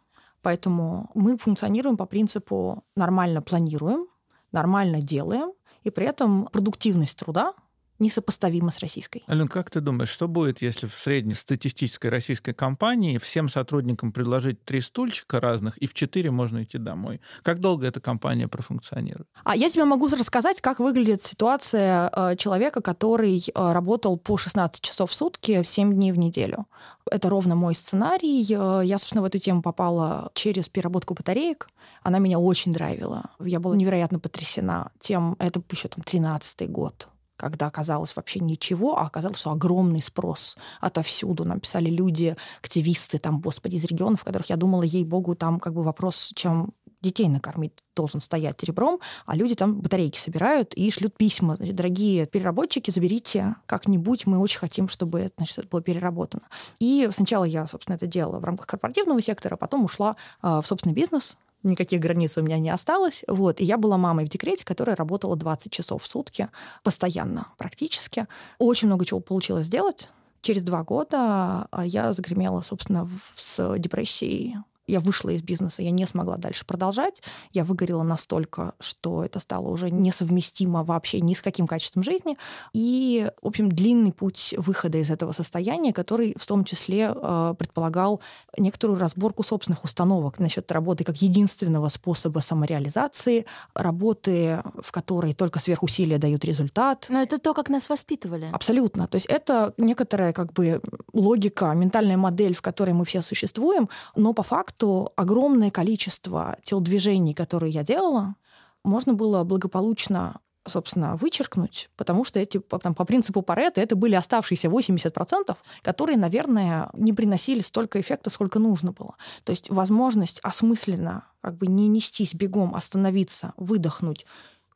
Поэтому мы функционируем по принципу нормально планируем, нормально делаем, и при этом продуктивность труда несопоставима с российской. Ален, как ты думаешь, что будет, если в среднестатистической российской компании всем сотрудникам предложить три стульчика разных, и в четыре можно идти домой? Как долго эта компания профункционирует? А я тебе могу рассказать, как выглядит ситуация э, человека, который э, работал по 16 часов в сутки, 7 дней в неделю. Это ровно мой сценарий. Э, я, собственно, в эту тему попала через переработку батареек. Она меня очень драйвила. Я была невероятно потрясена тем, это еще там 13-й год, когда оказалось вообще ничего, а оказалось, что огромный спрос отовсюду. Написали люди, активисты там, господи, из регионов, в которых я думала, ей-богу, там как бы вопрос, чем детей накормить должен стоять ребром, а люди там батарейки собирают и шлют письма. Дорогие переработчики, заберите как-нибудь, мы очень хотим, чтобы это, значит, это было переработано. И сначала я, собственно, это делала в рамках корпоративного сектора, а потом ушла э, в собственный бизнес, никаких границ у меня не осталось. Вот. И я была мамой в декрете, которая работала 20 часов в сутки, постоянно практически. Очень много чего получилось сделать. Через два года а, я загремела, собственно, с депрессией я вышла из бизнеса, я не смогла дальше продолжать, я выгорела настолько, что это стало уже несовместимо вообще ни с каким качеством жизни. И, в общем, длинный путь выхода из этого состояния, который в том числе э, предполагал некоторую разборку собственных установок насчет работы как единственного способа самореализации, работы, в которой только сверхусилия дают результат. Но это то, как нас воспитывали. Абсолютно. То есть это некоторая как бы логика, ментальная модель, в которой мы все существуем, но по факту огромное количество телодвижений, которые я делала, можно было благополучно собственно, вычеркнуть, потому что эти, там, по принципу Паретта это были оставшиеся 80%, которые, наверное, не приносили столько эффекта, сколько нужно было. То есть возможность осмысленно как бы не нестись бегом, остановиться, выдохнуть,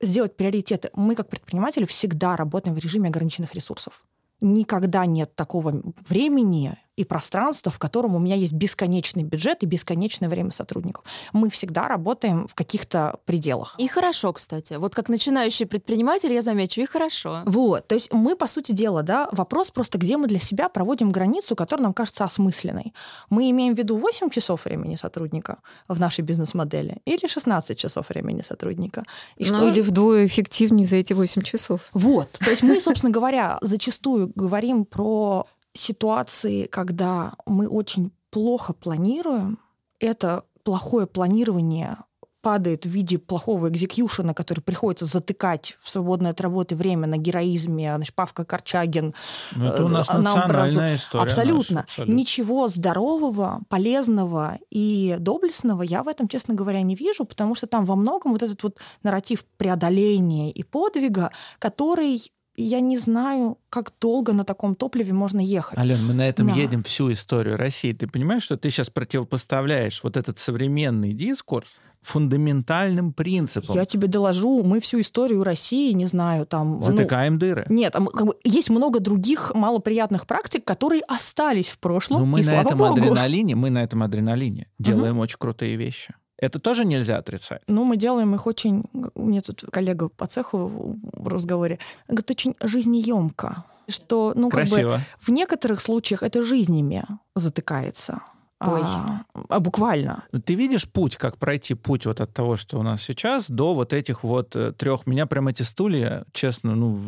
сделать приоритеты. Мы, как предприниматели, всегда работаем в режиме ограниченных ресурсов. Никогда нет такого времени и пространство, в котором у меня есть бесконечный бюджет и бесконечное время сотрудников. Мы всегда работаем в каких-то пределах. И хорошо, кстати. Вот как начинающий предприниматель, я замечу, и хорошо. Вот. То есть мы, по сути дела, да, вопрос просто, где мы для себя проводим границу, которая нам кажется осмысленной. Мы имеем в виду 8 часов времени сотрудника в нашей бизнес-модели или 16 часов времени сотрудника. И ну, что... или вдвое эффективнее за эти 8 часов. Вот. То есть мы, собственно говоря, зачастую говорим про ситуации, когда мы очень плохо планируем, это плохое планирование падает в виде плохого экзекьюшена, который приходится затыкать в свободное от работы время на героизме, значит, Павка Корчагин. Ну, это у нас э, национальная история. Абсолютно. Наша, абсолютно. Ничего здорового, полезного и доблестного я в этом, честно говоря, не вижу, потому что там во многом вот этот вот нарратив преодоления и подвига, который я не знаю, как долго на таком топливе можно ехать. Ален, мы на этом да. едем всю историю России. Ты понимаешь, что ты сейчас противопоставляешь вот этот современный дискурс фундаментальным принципам. Я тебе доложу, мы всю историю России, не знаю, там... Ну, Затыкаем ну, дыры. Нет, там, как бы, есть много других малоприятных практик, которые остались в прошлом, Но мы и на этом Богу. адреналине, мы на этом адреналине делаем угу. очень крутые вещи. Это тоже нельзя отрицать. Ну, мы делаем их очень... У меня тут коллега по цеху в разговоре говорит, очень жизнеемко. Что, ну, Красиво. как бы в некоторых случаях это жизнями затыкается. Ой. А, а буквально. Ну, ты видишь путь, как пройти путь вот от того, что у нас сейчас, до вот этих вот э, трех. Меня прям эти стулья, честно, ну...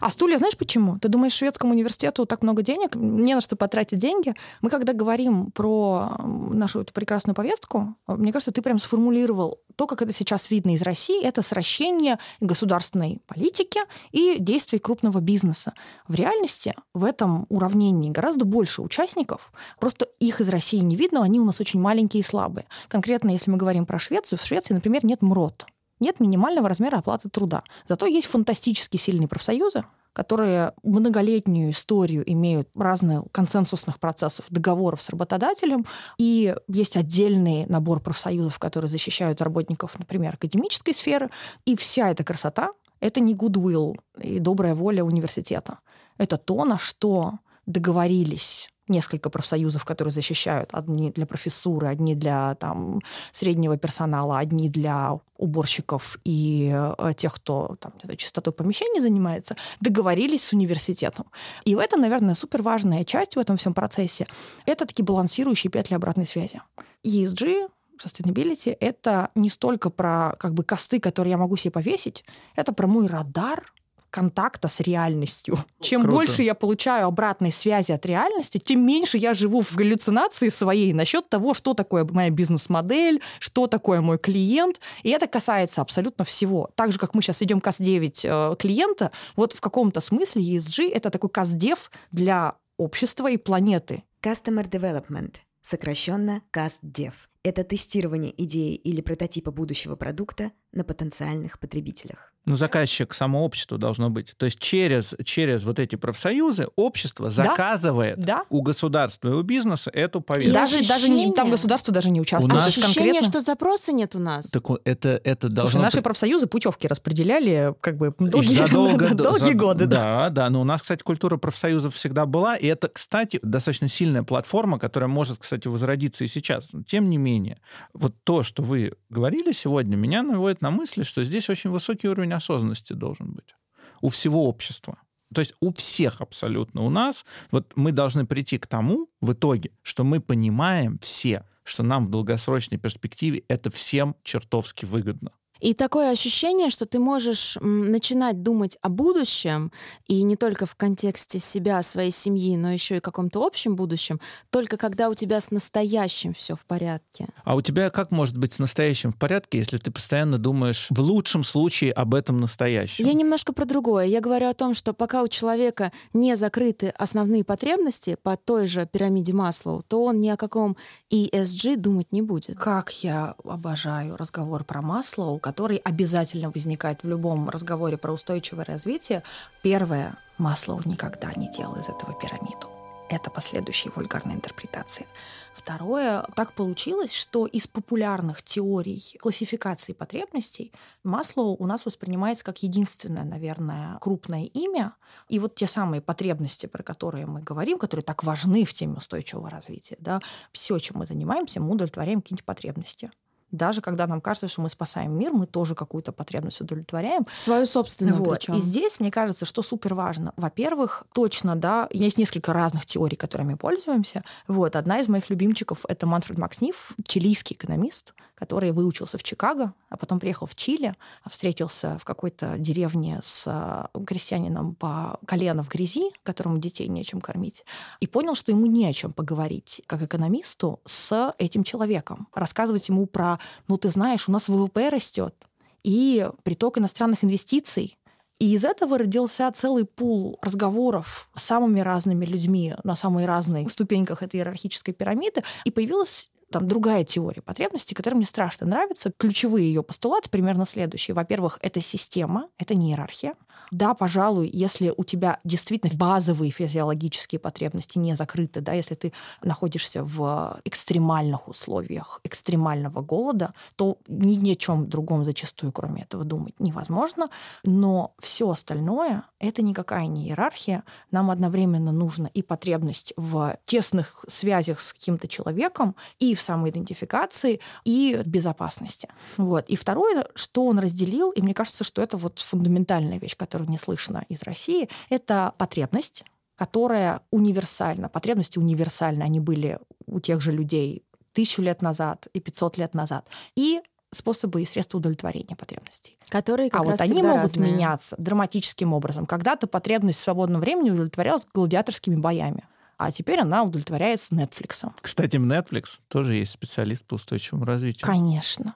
А стулья, знаешь почему? Ты думаешь, шведскому университету так много денег, не на что потратить деньги. Мы когда говорим про нашу эту прекрасную повестку, мне кажется, ты прям сформулировал то, как это сейчас видно из России, это сращение государственной политики и действий крупного бизнеса. В реальности в этом уравнении гораздо больше участников, просто их из России не видно, они у нас очень маленькие и слабые. Конкретно, если мы говорим про Швецию, в Швеции, например, нет МРОТ, нет минимального размера оплаты труда. Зато есть фантастически сильные профсоюзы, которые многолетнюю историю имеют разных консенсусных процессов, договоров с работодателем, и есть отдельный набор профсоюзов, которые защищают работников, например, академической сферы, и вся эта красота — это не goodwill и добрая воля университета. Это то, на что договорились несколько профсоюзов, которые защищают. Одни для профессуры, одни для там, среднего персонала, одни для уборщиков и э, тех, кто там, чистотой помещений занимается, договорились с университетом. И это, наверное, супер важная часть в этом всем процессе. Это такие балансирующие петли обратной связи. ESG sustainability — это не столько про как бы косты, которые я могу себе повесить, это про мой радар контакта с реальностью. Чем Круто. больше я получаю обратной связи от реальности, тем меньше я живу в галлюцинации своей насчет того, что такое моя бизнес-модель, что такое мой клиент. И это касается абсолютно всего. Так же, как мы сейчас идем КАС-9 э, клиента, вот в каком-то смысле ESG — это такой КАС-дев для общества и планеты. Customer Development, сокращенно CASDEV. Это тестирование идеи или прототипа будущего продукта на потенциальных потребителях. Ну, заказчик само общество должно быть. То есть через, через вот эти профсоюзы общество заказывает да. у государства и у бизнеса эту повестку. Даже, даже не, там государство даже не участвует. У нас... Ощущение, конкретно... что запроса нет у нас. Так это, это должно... Слушай, наши профсоюзы путевки распределяли как бы долгие, задолго, долгие за... годы. Да, да, да. Но у нас, кстати, культура профсоюзов всегда была. И это, кстати, достаточно сильная платформа, которая может, кстати, возродиться и сейчас. Но, тем не менее, вот то, что вы говорили сегодня, меня наводит на мысли, что здесь очень высокий уровень осознанности должен быть у всего общества. То есть у всех абсолютно у нас, вот мы должны прийти к тому в итоге, что мы понимаем все, что нам в долгосрочной перспективе это всем чертовски выгодно. И такое ощущение, что ты можешь начинать думать о будущем, и не только в контексте себя, своей семьи, но еще и каком-то общем будущем, только когда у тебя с настоящим все в порядке. А у тебя как может быть с настоящим в порядке, если ты постоянно думаешь в лучшем случае об этом настоящем? Я немножко про другое. Я говорю о том, что пока у человека не закрыты основные потребности по той же пирамиде Маслоу, то он ни о каком ESG думать не будет. Как я обожаю разговор про Маслоу, который обязательно возникает в любом разговоре про устойчивое развитие. Первое, Маслоу никогда не делал из этого пирамиду. Это последующие вульгарные интерпретации. Второе, так получилось, что из популярных теорий классификации потребностей Маслоу у нас воспринимается как единственное, наверное, крупное имя. И вот те самые потребности, про которые мы говорим, которые так важны в теме устойчивого развития, да, все, чем мы занимаемся, мы удовлетворяем какие-нибудь потребности. Даже когда нам кажется, что мы спасаем мир, мы тоже какую-то потребность удовлетворяем. Свою собственную вот. причем. И здесь, мне кажется, что супер важно. Во-первых, точно, да, есть несколько разных теорий, которыми пользуемся. Вот. Одна из моих любимчиков — это Манфред Максниф, чилийский экономист, который выучился в Чикаго, а потом приехал в Чили, встретился в какой-то деревне с э, крестьянином по колено в грязи, которому детей нечем кормить, и понял, что ему не о чем поговорить, как экономисту, с этим человеком. Рассказывать ему про ну ты знаешь, у нас ВВП растет, и приток иностранных инвестиций. И из этого родился целый пул разговоров с самыми разными людьми на самых разных ступеньках этой иерархической пирамиды. И появилась там другая теория потребностей, которая мне страшно нравится. Ключевые ее постулаты примерно следующие. Во-первых, это система, это не иерархия. Да, пожалуй, если у тебя действительно базовые физиологические потребности не закрыты, да, если ты находишься в экстремальных условиях экстремального голода, то ни о чем другом зачастую, кроме этого, думать невозможно. Но все остальное — это никакая не иерархия. Нам одновременно нужно и потребность в тесных связях с каким-то человеком, и в самоидентификации, и безопасности. Вот. И второе, что он разделил, и мне кажется, что это вот фундаментальная вещь, которую не слышно из России, это потребность, которая универсальна. Потребности универсальны, они были у тех же людей тысячу лет назад и 500 лет назад. И способы и средства удовлетворения потребностей. Которые как а раз вот они могут разные. меняться драматическим образом. Когда-то потребность в свободном времени удовлетворялась гладиаторскими боями а теперь она удовлетворяется Netflix. Кстати, в Netflix тоже есть специалист по устойчивому развитию. Конечно.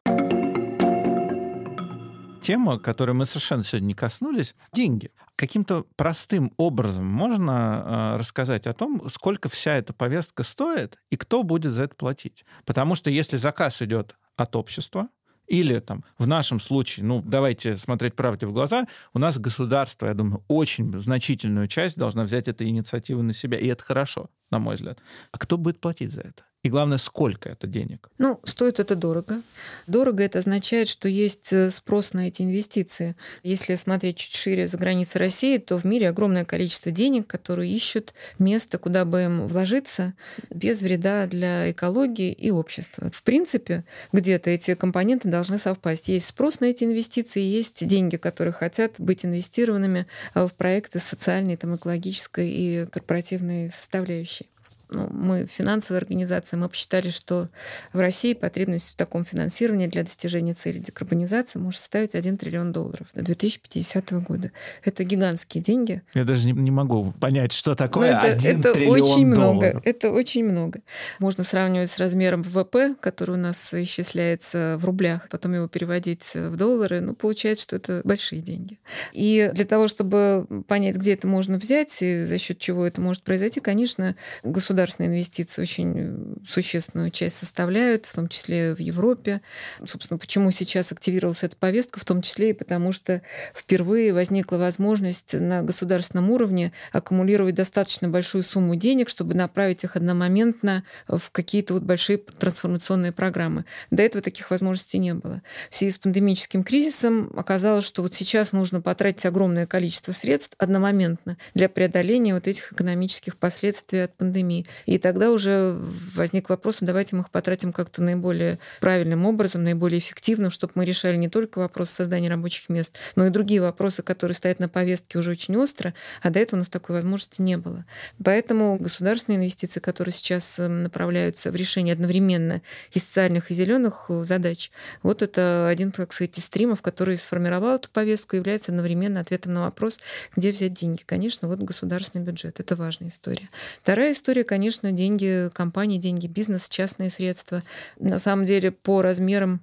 Тема, которой мы совершенно сегодня не коснулись, деньги. Каким-то простым образом можно э, рассказать о том, сколько вся эта повестка стоит и кто будет за это платить. Потому что если заказ идет от общества, или там в нашем случае, ну, давайте смотреть правде в глаза, у нас государство, я думаю, очень значительную часть должна взять эту инициативу на себя. И это хорошо, на мой взгляд. А кто будет платить за это? И главное, сколько это денег? Ну, стоит это дорого. Дорого это означает, что есть э, спрос на эти инвестиции. Если смотреть чуть шире за границы России, то в мире огромное количество денег, которые ищут место, куда бы им вложиться без вреда для экологии и общества. В принципе, где-то эти компоненты должны совпасть. Есть спрос на эти инвестиции, есть деньги, которые хотят быть инвестированными э, в проекты социальной, там, экологической и корпоративной составляющей ну, мы финансовая организация, мы посчитали, что в России потребность в таком финансировании для достижения цели декарбонизации может составить 1 триллион долларов до 2050 года. Это гигантские деньги. Я даже не, не могу понять, что такое Но это, 1 это триллион очень долларов. много. Это очень много. Можно сравнивать с размером ВВП, который у нас исчисляется в рублях, потом его переводить в доллары. Ну, получается, что это большие деньги. И для того, чтобы понять, где это можно взять и за счет чего это может произойти, конечно, государство государственные инвестиции очень э, существенную часть составляют, в том числе в Европе. Собственно, почему сейчас активировалась эта повестка, в том числе и потому, что впервые возникла возможность на государственном уровне аккумулировать достаточно большую сумму денег, чтобы направить их одномоментно в какие-то вот большие трансформационные программы. До этого таких возможностей не было. В связи с пандемическим кризисом оказалось, что вот сейчас нужно потратить огромное количество средств одномоментно для преодоления вот этих экономических последствий от пандемии. И тогда уже возник вопрос, давайте мы их потратим как-то наиболее правильным образом, наиболее эффективным, чтобы мы решали не только вопрос создания рабочих мест, но и другие вопросы, которые стоят на повестке уже очень остро, а до этого у нас такой возможности не было. Поэтому государственные инвестиции, которые сейчас эм, направляются в решение одновременно и социальных, и зеленых э, задач, вот это один, так сказать, из стримов, который сформировал эту повестку, является одновременно ответом на вопрос, где взять деньги. Конечно, вот государственный бюджет. Это важная история. Вторая история, конечно, деньги компании, деньги бизнеса, частные средства. На самом деле, по размерам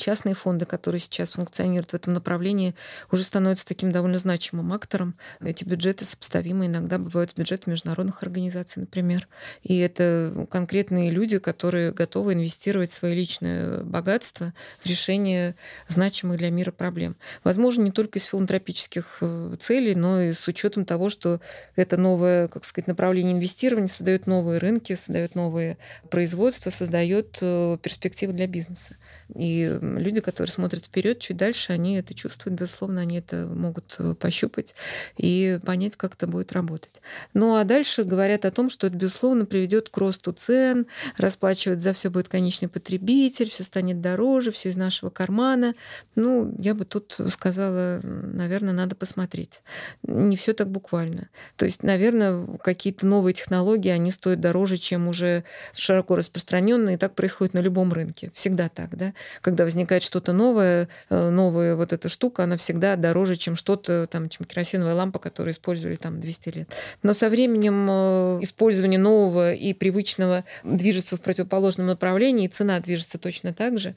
частные фонды, которые сейчас функционируют в этом направлении, уже становятся таким довольно значимым актором. Эти бюджеты сопоставимы иногда бывают с бюджетами международных организаций, например. И это конкретные люди, которые готовы инвестировать свои личное богатство в решение значимых для мира проблем. Возможно, не только из филантропических э, целей, но и с учетом того, что это новое, как сказать, направление инвестирования создает новые рынки, создает новые производства, создает э, перспективы для бизнеса. И люди, которые смотрят вперед, чуть дальше, они это чувствуют, безусловно, они это могут э, пощупать и понять, как это будет работать. Ну а дальше говорят о том, что это, безусловно, приведет к росту цен, расплачивать за все будет конечный потребитель, все станет дороже, все из нашего кармана. Ну, я бы тут сказала, наверное, надо посмотреть. Не все так буквально. То есть, наверное, какие-то новые технологии, они стоят дороже, чем уже широко распространенные. И так происходит на любом рынке. Всегда так, да? Когда возникает возникает что-то новое, э, новая вот эта штука, она всегда дороже, чем что-то, там, чем керосиновая лампа, которую использовали там 200 лет. Но со временем э, использование нового и привычного движется в противоположном направлении, и цена движется точно так же.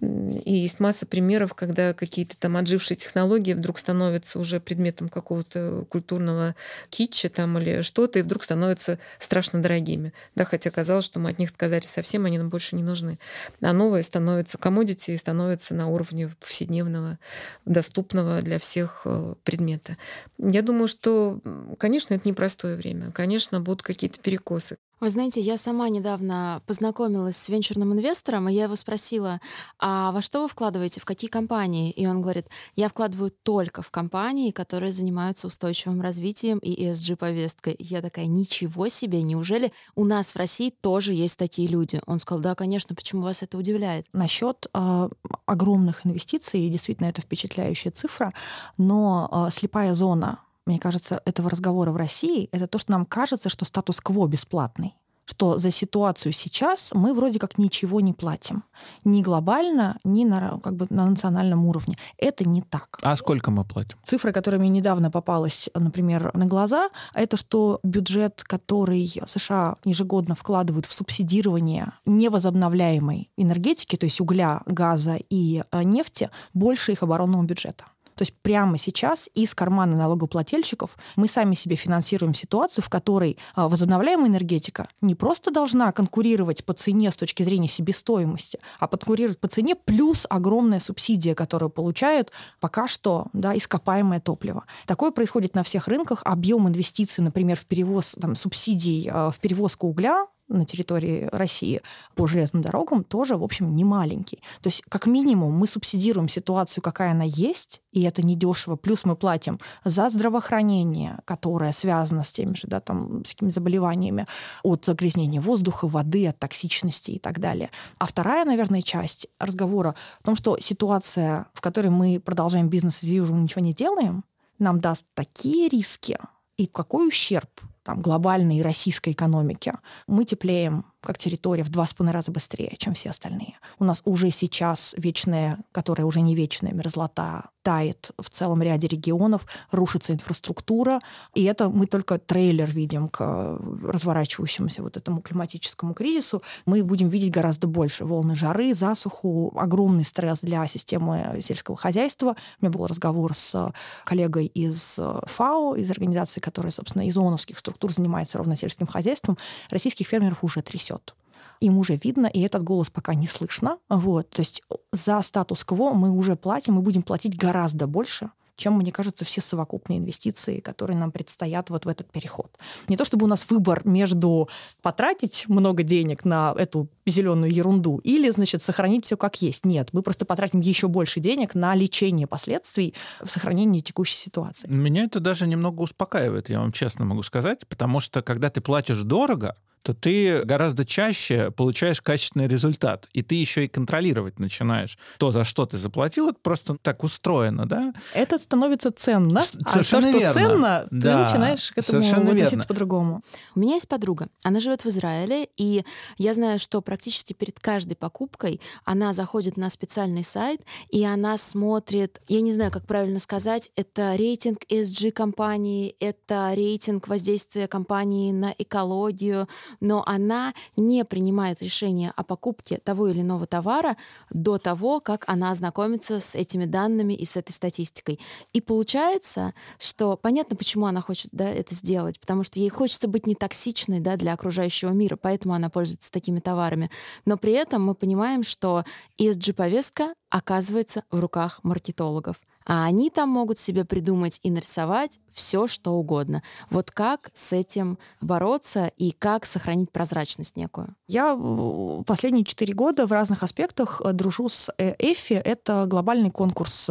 И есть масса примеров, когда какие-то там отжившие технологии вдруг становятся уже предметом какого-то культурного китча там или что-то, и вдруг становятся страшно дорогими. Да, хотя казалось, что мы от них отказались совсем, они нам больше не нужны. А новое становится комодити и становится на уровне повседневного, доступного для всех э, предмета. Я думаю, что, конечно, это непростое время. Конечно, будут какие-то перекосы. Вы знаете, я сама недавно познакомилась с венчурным инвестором, и я его спросила, а во что вы вкладываете, в какие компании? И он говорит, я вкладываю только в компании, которые занимаются устойчивым развитием и ESG-повесткой. Я такая, ничего себе, неужели у нас в России тоже есть такие люди? Он сказал, да, конечно, почему вас это удивляет? Насчет э, огромных инвестиций, действительно, это впечатляющая цифра, но э, слепая зона мне кажется, этого разговора в России, это то, что нам кажется, что статус-кво бесплатный что за ситуацию сейчас мы вроде как ничего не платим. Ни глобально, ни на, как бы на национальном уровне. Это не так. А сколько мы платим? Цифра, которая мне недавно попалась, например, на глаза, это что бюджет, который США ежегодно вкладывают в субсидирование невозобновляемой энергетики, то есть угля, газа и э, нефти, больше их оборонного бюджета. То есть прямо сейчас из кармана налогоплательщиков мы сами себе финансируем ситуацию, в которой а, возобновляемая энергетика не просто должна конкурировать по цене с точки зрения себестоимости, а конкурировать по цене плюс огромная субсидия, которую получают пока что да, ископаемое топливо. Такое происходит на всех рынках. Объем инвестиций, например, в перевоз там, субсидий а, в перевозку угля на территории России по железным дорогам тоже, в общем, не маленький. То есть, как минимум, мы субсидируем ситуацию, какая она есть, и это недешево. Плюс мы платим за здравоохранение, которое связано с теми же, да, там, с какими заболеваниями от загрязнения воздуха, воды, от токсичности и так далее. А вторая, наверное, часть разговора в том, что ситуация, в которой мы продолжаем бизнес as usual, ничего не делаем, нам даст такие риски, и какой ущерб там, глобальной российской экономике, мы теплеем как территория в два с половиной раза быстрее, чем все остальные. У нас уже сейчас вечная, которая уже не вечная мерзлота, тает в целом ряде регионов, рушится инфраструктура, и это мы только трейлер видим к разворачивающемуся вот этому климатическому кризису. Мы будем видеть гораздо больше волны жары, засуху, огромный стресс для системы сельского хозяйства. У меня был разговор с коллегой из ФАО, из организации, которая, собственно, из ООНовских структур занимается ровно сельским хозяйством. Российских фермеров уже трясет несет. Им уже видно, и этот голос пока не слышно. Вот. То есть за статус-кво мы уже платим, мы будем платить гораздо больше, чем, мне кажется, все совокупные инвестиции, которые нам предстоят вот в этот переход. Не то чтобы у нас выбор между потратить много денег на эту зеленую ерунду или, значит, сохранить все как есть. Нет, мы просто потратим еще больше денег на лечение последствий в сохранении текущей ситуации. Меня это даже немного успокаивает, я вам честно могу сказать, потому что когда ты платишь дорого, то ты гораздо чаще получаешь качественный результат. И ты еще и контролировать начинаешь. То, за что ты заплатил, это просто так устроено, да? Это становится ценно. Совершенно а то, что верно. ценно, Да, ты начинаешь к этому совершенно относиться верно. по-другому. У меня есть подруга, она живет в Израиле, и я знаю, что практически перед каждой покупкой она заходит на специальный сайт, и она смотрит, я не знаю, как правильно сказать, это рейтинг ESG компании, это рейтинг воздействия компании на экологию, но она не принимает решение о покупке того или иного товара до того, как она ознакомится с этими данными и с этой статистикой. И получается, что понятно, почему она хочет да, это сделать, потому что ей хочется быть не токсичной да, для окружающего мира, поэтому она пользуется такими товарами. Но при этом мы понимаем, что ESG-повестка оказывается в руках маркетологов. А они там могут себе придумать и нарисовать все, что угодно. Вот как с этим бороться и как сохранить прозрачность некую? Я э, последние четыре года в разных аспектах э, дружу с э, EFI. Это глобальный конкурс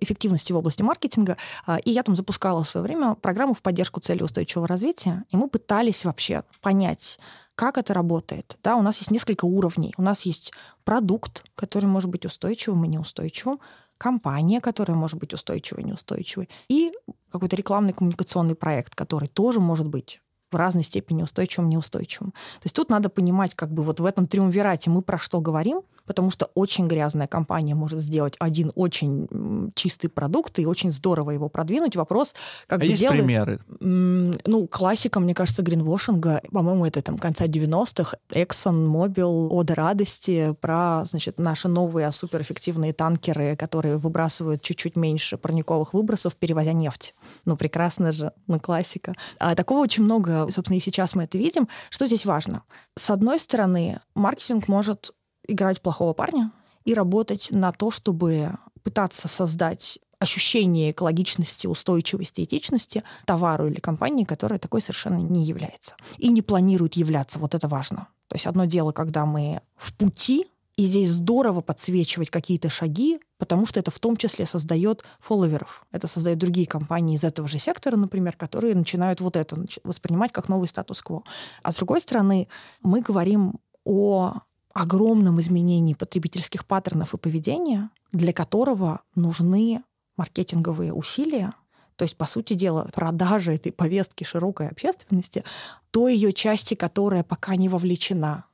эффективности в области маркетинга. А, И я там запускала в свое время программу в поддержку целей устойчивого развития. И мы пытались вообще понять, как это работает. Да, у нас есть несколько уровней. У нас есть продукт, который может быть устойчивым и неустойчивым, компания, которая может быть устойчивой неустойчивой, и какой-то рекламный коммуникационный проект, который тоже может быть в разной степени устойчивым, неустойчивым. То есть тут надо понимать, как бы вот в этом триумвирате мы про что говорим, потому что очень грязная компания может сделать один очень чистый продукт и очень здорово его продвинуть. Вопрос, как А бы есть делает- примеры? Ну, классика, мне кажется, гринвошинга, по-моему, это там конца 90-х, Exxon Mobil, Ода радости, про, значит, наши новые суперэффективные танкеры, которые выбрасывают чуть-чуть меньше парниковых выбросов, перевозя нефть. Ну, прекрасно же, ну, классика. А такого очень много, собственно, и сейчас мы это видим. Что здесь важно? С одной стороны, маркетинг может играть плохого парня и работать на то, чтобы пытаться создать ощущение экологичности, устойчивости, этичности товару или компании, которая такой совершенно не является. И не планирует являться. Вот это важно. То есть одно дело, когда мы в пути, и здесь здорово подсвечивать какие-то шаги, потому что это в том числе создает фолловеров. Это создает другие компании из этого же сектора, например, которые начинают вот это воспринимать как новый статус-кво. А с другой стороны, мы говорим о огромном изменении потребительских паттернов и поведения, для которого нужны маркетинговые усилия, то есть, по сути дела, продажа этой повестки широкой общественности, той ее части, которая пока не вовлечена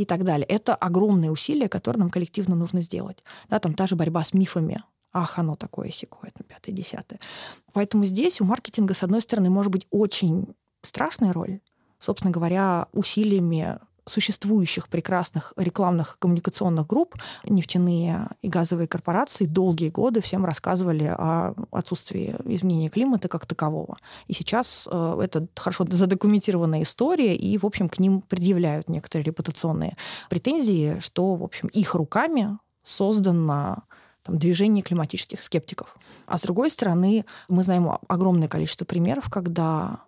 и так далее. Это огромные усилия, которые нам коллективно нужно сделать. Да, там та же борьба с мифами. Ах, оно такое секое, там, пятое, десятое. Поэтому здесь у маркетинга, с одной стороны, может быть очень страшная роль, собственно говоря, усилиями существующих прекрасных рекламных коммуникационных групп нефтяные и газовые корпорации долгие годы всем рассказывали о отсутствии изменения климата как такового. И сейчас э, это хорошо задокументированная история, и, в общем, к ним предъявляют некоторые репутационные претензии, что, в общем, их руками создано там, движение климатических скептиков. А с другой стороны, мы знаем огромное количество примеров, когда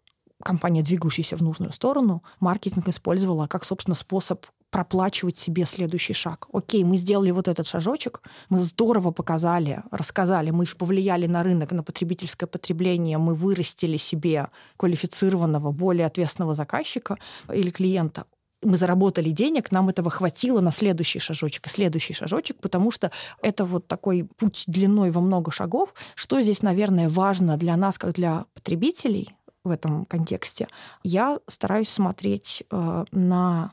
компания, двигающаяся в нужную сторону, маркетинг использовала как, собственно, способ проплачивать себе следующий шаг. Окей, мы сделали вот этот шажочек, мы здорово показали, рассказали, мы же повлияли на рынок, на потребительское потребление, мы вырастили себе квалифицированного, более ответственного заказчика или клиента мы заработали денег, нам этого хватило на следующий шажочек и следующий шажочек, потому что это вот такой путь длиной во много шагов. Что здесь, наверное, важно для нас, как для потребителей в этом контексте? Я стараюсь смотреть э, на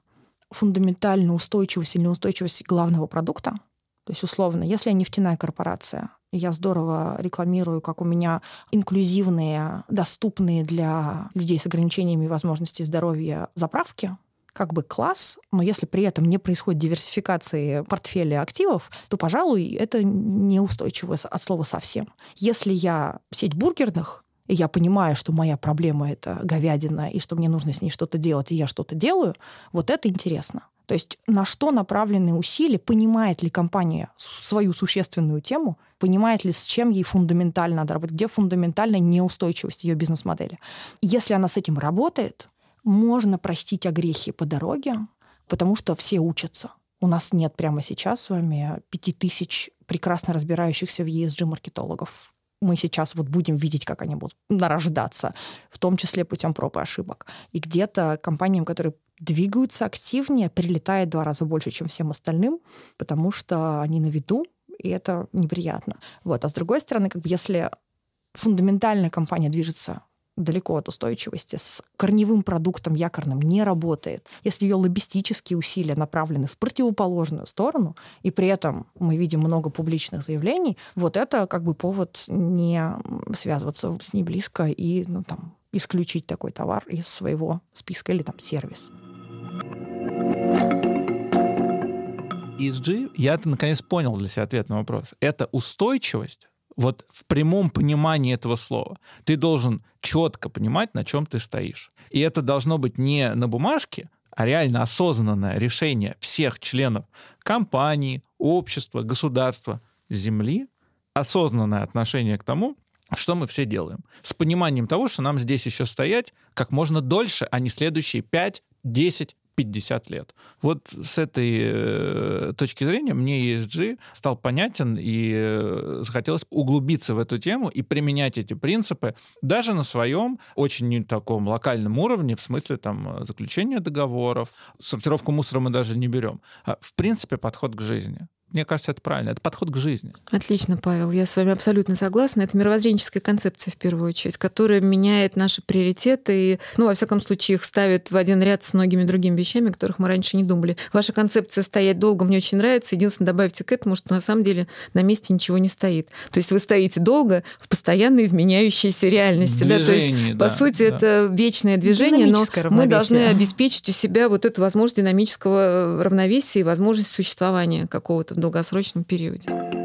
фундаментальную устойчивость или неустойчивость главного продукта. То есть, условно, если я нефтяная корпорация, я здорово рекламирую, как у меня инклюзивные, доступные для людей с ограничениями возможностей здоровья заправки, как бы класс, но если при этом не происходит диверсификации портфеля активов, то, пожалуй, это неустойчиво от слова совсем. Если я сеть бургерных, я понимаю, что моя проблема — это говядина, и что мне нужно с ней что-то делать, и я что-то делаю, вот это интересно. То есть на что направлены усилия, понимает ли компания свою существенную тему, понимает ли, с чем ей фундаментально надо работать, где фундаментальная неустойчивость ее бизнес-модели. Если она с этим работает, можно простить огрехи по дороге, потому что все учатся. У нас нет прямо сейчас с вами пяти тысяч прекрасно разбирающихся в ESG маркетологов мы сейчас вот будем видеть, как они будут нарождаться, в том числе путем проб и ошибок. И где-то компаниям, которые двигаются активнее, прилетает два раза больше, чем всем остальным, потому что они на виду, и это неприятно. Вот. А с другой стороны, как бы если фундаментальная компания движется далеко от устойчивости, с корневым продуктом якорным не работает, если ее лоббистические усилия направлены в противоположную сторону, и при этом мы видим много публичных заявлений, вот это как бы повод не связываться с ней близко и ну, там, исключить такой товар из своего списка или там сервис. ESG, я наконец понял для себя ответ на вопрос. Это устойчивость вот в прямом понимании этого слова. Ты должен четко понимать, на чем ты стоишь. И это должно быть не на бумажке, а реально осознанное решение всех членов компании, общества, государства, земли, осознанное отношение к тому, что мы все делаем. С пониманием того, что нам здесь еще стоять как можно дольше, а не следующие 5, 10, 50 лет. Вот с этой э, точки зрения мне ESG стал понятен, и э, захотелось углубиться в эту тему и применять эти принципы даже на своем очень таком локальном уровне, в смысле там заключения договоров, сортировку мусора мы даже не берем. А, в принципе, подход к жизни. Мне кажется, это правильно. Это подход к жизни. Отлично, Павел. Я с вами абсолютно согласна. Это мировоззренческая концепция, в первую очередь, которая меняет наши приоритеты и, ну, во всяком случае, их ставит в один ряд с многими другими вещами, о которых мы раньше не думали. Ваша концепция «стоять долго» мне очень нравится. Единственное, добавьте к этому, что на самом деле на месте ничего не стоит. То есть вы стоите долго в постоянно изменяющейся реальности. Движение, да? То есть, да, по сути, да. это вечное движение, но мы должны обеспечить у себя вот эту возможность динамического равновесия и возможность существования какого-то долгосрочном периоде.